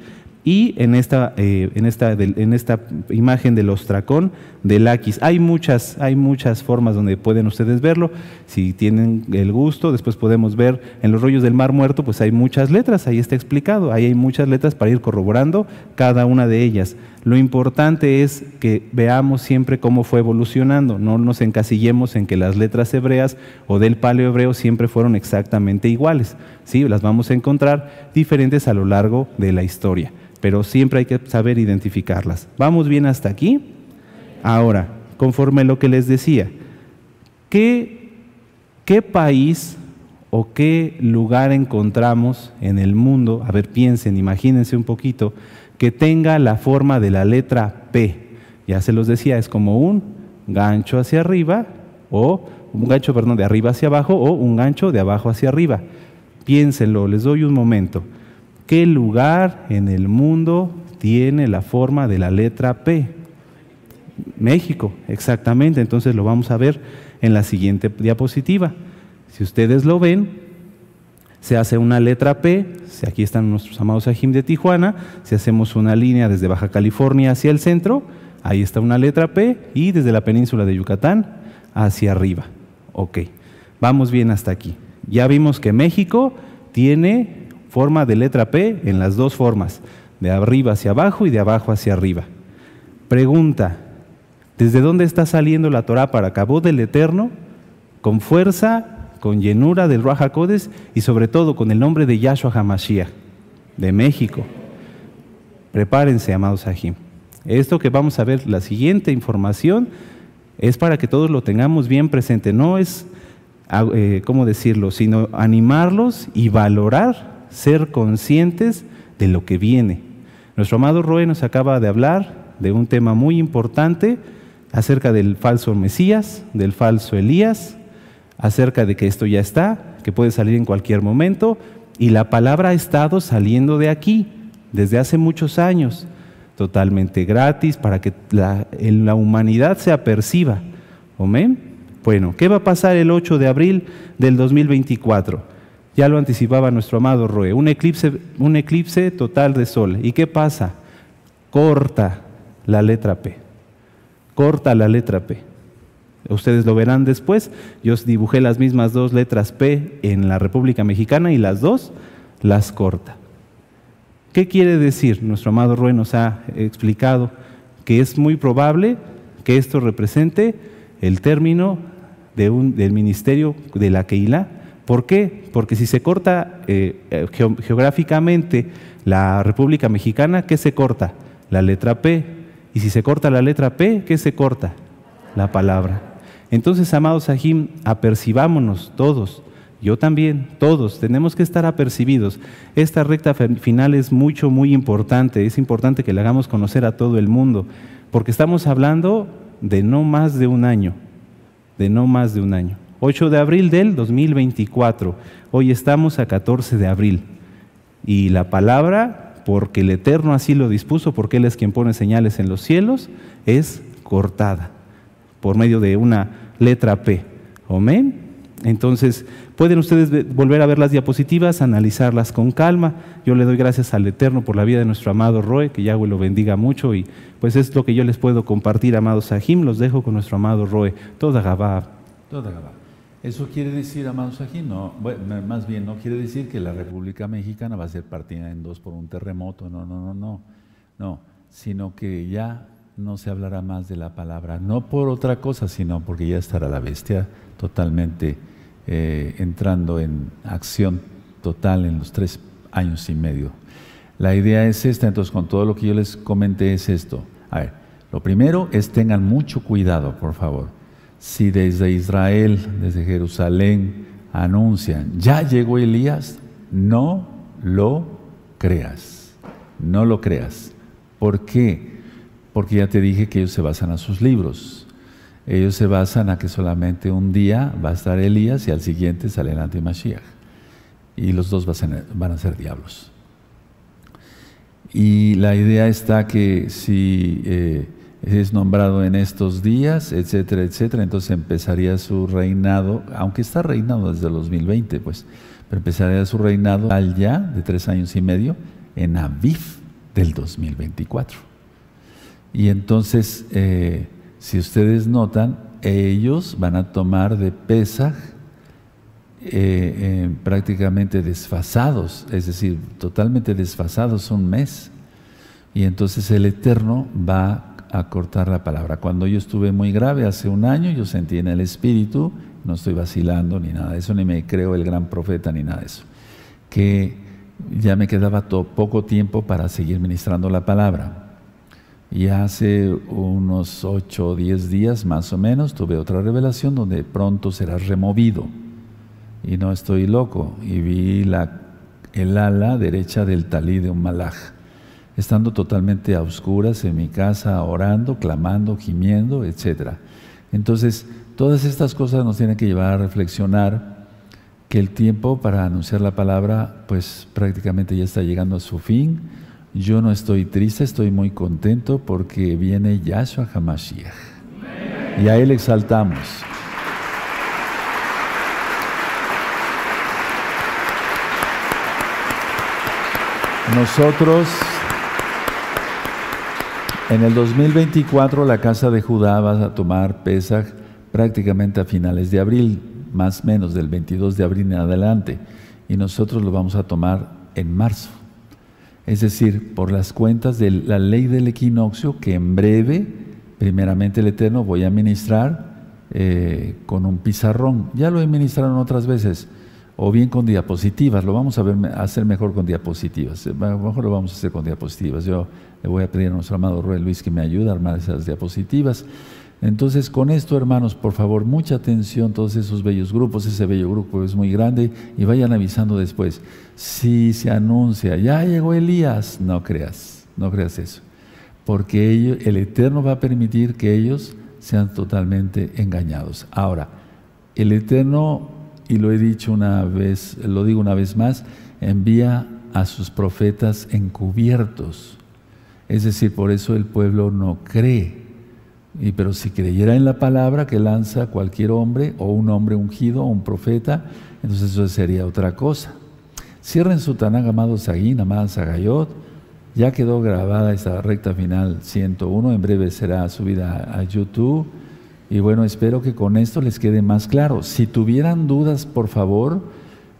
y en esta, eh, en esta, en esta imagen del ostracón del Aquis. Hay muchas, hay muchas formas donde pueden ustedes verlo. Si tienen el gusto, después podemos ver en los rollos del Mar Muerto, pues hay muchas letras, ahí está explicado. Ahí hay muchas letras para ir corroborando cada una de ellas. Lo importante es que veamos siempre cómo fue evolucionando, no nos encasillemos en que las letras hebreas o del paleo hebreo siempre fueron exactamente iguales. ¿sí? Las vamos a encontrar diferentes a lo largo de la historia pero siempre hay que saber identificarlas. ¿Vamos bien hasta aquí? Ahora, conforme lo que les decía, ¿qué, qué país o qué lugar encontramos en el mundo? A ver, piensen, imagínense un poquito, que tenga la forma de la letra P. Ya se los decía, es como un gancho hacia arriba o un gancho, perdón, de arriba hacia abajo o un gancho de abajo hacia arriba. Piénsenlo, les doy un momento. ¿Qué lugar en el mundo tiene la forma de la letra P? México, exactamente. Entonces lo vamos a ver en la siguiente diapositiva. Si ustedes lo ven, se hace una letra P, aquí están nuestros amados Ajim de Tijuana, si hacemos una línea desde Baja California hacia el centro, ahí está una letra P, y desde la península de Yucatán hacia arriba. Ok, vamos bien hasta aquí. Ya vimos que México tiene forma de letra P en las dos formas, de arriba hacia abajo y de abajo hacia arriba. Pregunta, ¿desde dónde está saliendo la Torah para Cabo del Eterno? Con fuerza, con llenura del Ruach HaKodes y sobre todo con el nombre de Yahshua HaMashiach, de México. Prepárense, amados Ajim. Esto que vamos a ver, la siguiente información, es para que todos lo tengamos bien presente. No es, eh, ¿cómo decirlo?, sino animarlos y valorar ser conscientes de lo que viene. Nuestro amado Roe nos acaba de hablar de un tema muy importante acerca del falso Mesías, del falso Elías, acerca de que esto ya está, que puede salir en cualquier momento, y la palabra ha estado saliendo de aquí desde hace muchos años, totalmente gratis, para que la, la humanidad se aperciba. ¿Amén? Bueno, ¿qué va a pasar el 8 de abril del 2024? Ya lo anticipaba nuestro amado Roe, un eclipse, un eclipse total de sol. ¿Y qué pasa? Corta la letra P. Corta la letra P. Ustedes lo verán después. Yo dibujé las mismas dos letras P en la República Mexicana y las dos las corta. ¿Qué quiere decir? Nuestro amado Roe nos ha explicado que es muy probable que esto represente el término del ministerio de la Keilah ¿Por qué? Porque si se corta eh, eh, geográficamente la República Mexicana, ¿qué se corta? La letra P. Y si se corta la letra P, ¿qué se corta? La palabra. Entonces, amados Sahim, apercibámonos todos, yo también, todos, tenemos que estar apercibidos. Esta recta final es mucho, muy importante. Es importante que la hagamos conocer a todo el mundo, porque estamos hablando de no más de un año, de no más de un año. 8 de abril del 2024. Hoy estamos a 14 de abril. Y la palabra, porque el Eterno así lo dispuso, porque Él es quien pone señales en los cielos, es cortada por medio de una letra P. Amén. Entonces, pueden ustedes volver a ver las diapositivas, analizarlas con calma. Yo le doy gracias al Eterno por la vida de nuestro amado Roe, que Yahweh lo bendiga mucho y pues es lo que yo les puedo compartir, amados Sahim. Los dejo con nuestro amado Roe. Toda Gabá. Toda Gabá. Eso quiere decir, amados Sahim, no, más bien no quiere decir que la República Mexicana va a ser partida en dos por un terremoto. No, no, no, no. No, sino que ya no se hablará más de la palabra, no por otra cosa, sino porque ya estará la bestia totalmente eh, entrando en acción total en los tres años y medio. La idea es esta, entonces con todo lo que yo les comenté es esto. A ver, lo primero es tengan mucho cuidado, por favor. Si desde Israel, desde Jerusalén, anuncian, ya llegó Elías, no lo creas, no lo creas. ¿Por qué? Porque ya te dije que ellos se basan a sus libros. Ellos se basan a que solamente un día va a estar Elías y al siguiente sale el antimashiach. Y los dos van a ser diablos. Y la idea está que si eh, es nombrado en estos días, etcétera, etcétera, entonces empezaría su reinado, aunque está reinado desde el 2020, pues, pero empezaría su reinado al ya de tres años y medio en Aviv del 2024. Y entonces eh, si ustedes notan, ellos van a tomar de Pesaj eh, eh, prácticamente desfasados, es decir, totalmente desfasados un mes. Y entonces el Eterno va a cortar la palabra. Cuando yo estuve muy grave hace un año, yo sentí en el Espíritu, no estoy vacilando ni nada de eso, ni me creo el gran profeta ni nada de eso, que ya me quedaba poco tiempo para seguir ministrando la palabra. Y hace unos ocho o diez días más o menos tuve otra revelación donde pronto serás removido. Y no estoy loco. Y vi la, el ala derecha del talí de un malaj, estando totalmente a oscuras en mi casa, orando, clamando, gimiendo, etc. Entonces, todas estas cosas nos tienen que llevar a reflexionar que el tiempo para anunciar la palabra, pues prácticamente ya está llegando a su fin yo no estoy triste, estoy muy contento porque viene Yahshua HaMashiach. Y a Él exaltamos. Nosotros, en el 2024, la casa de Judá va a tomar Pesach prácticamente a finales de abril, más o menos del 22 de abril en adelante. Y nosotros lo vamos a tomar en marzo. Es decir, por las cuentas de la ley del equinoccio que en breve, primeramente el Eterno, voy a ministrar eh, con un pizarrón. Ya lo he ministrado otras veces, o bien con diapositivas. Lo vamos a, ver, hacer mejor con diapositivas. Lo mejor lo vamos a hacer con diapositivas. Yo le voy a pedir a nuestro amado Rey Luis que me ayude a armar esas diapositivas. Entonces, con esto, hermanos, por favor, mucha atención, todos esos bellos grupos, ese bello grupo es muy grande, y vayan avisando después. Si se anuncia, ya llegó Elías, no creas, no creas eso, porque el Eterno va a permitir que ellos sean totalmente engañados. Ahora, el Eterno, y lo he dicho una vez, lo digo una vez más, envía a sus profetas encubiertos. Es decir, por eso el pueblo no cree y, pero si creyera en la palabra que lanza cualquier hombre, o un hombre ungido, o un profeta, entonces eso sería otra cosa. Cierren su Tanakh, amado Saguín, amada Sagayot. Ya quedó grabada esta recta final 101, en breve será subida a YouTube. Y bueno, espero que con esto les quede más claro. Si tuvieran dudas, por favor,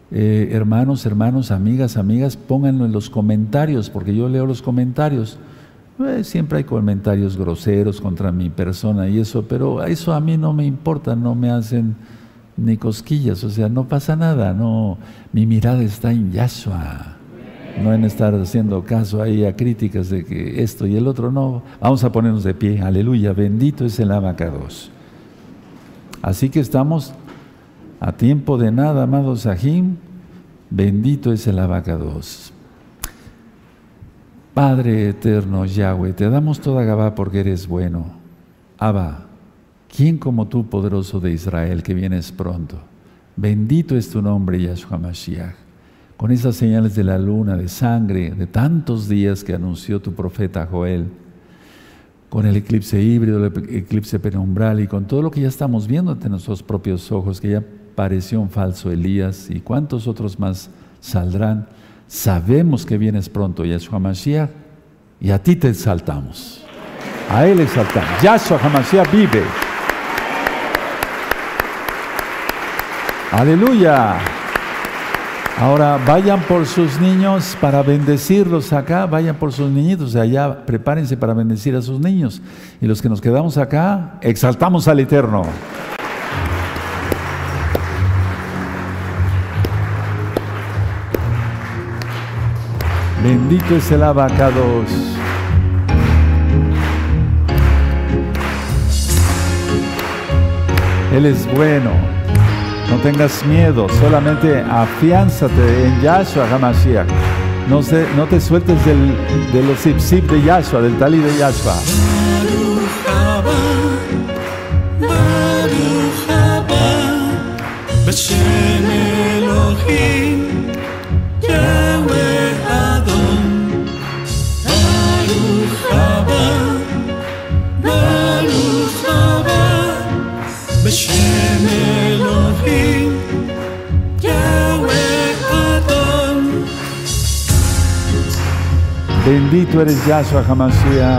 eh, hermanos, hermanos, amigas, amigas, pónganlo en los comentarios, porque yo leo los comentarios. Eh, siempre hay comentarios groseros contra mi persona y eso, pero eso a mí no me importa, no me hacen ni cosquillas, o sea, no pasa nada, no, mi mirada está en Yahshua, no en estar haciendo caso ahí a críticas de que esto y el otro, no, vamos a ponernos de pie, aleluya, bendito es el abacados. Así que estamos a tiempo de nada, amados Sahim, bendito es el abacados. Padre eterno Yahweh, te damos toda Gabá porque eres bueno. Abba, ¿quién como tú, poderoso de Israel, que vienes pronto? Bendito es tu nombre, Yahshua Mashiach. Con esas señales de la luna, de sangre, de tantos días que anunció tu profeta Joel, con el eclipse híbrido, el eclipse penumbral y con todo lo que ya estamos viendo ante nuestros propios ojos, que ya pareció un falso Elías y cuántos otros más saldrán. Sabemos que vienes pronto, Yahshua Mashiach, y a ti te exaltamos. A Él exaltamos. Yahshua HaMashiach vive. Aleluya. Ahora vayan por sus niños para bendecirlos acá, vayan por sus niñitos de allá, prepárense para bendecir a sus niños. Y los que nos quedamos acá, exaltamos al Eterno. Bendito es el abacados. Él es bueno. No tengas miedo, solamente afiánzate en Yahshua HaMashiach. No, no te sueltes del, de los zip de Yahshua, del talí de Yahshua. Bendito eres Yahshua HaMashiach.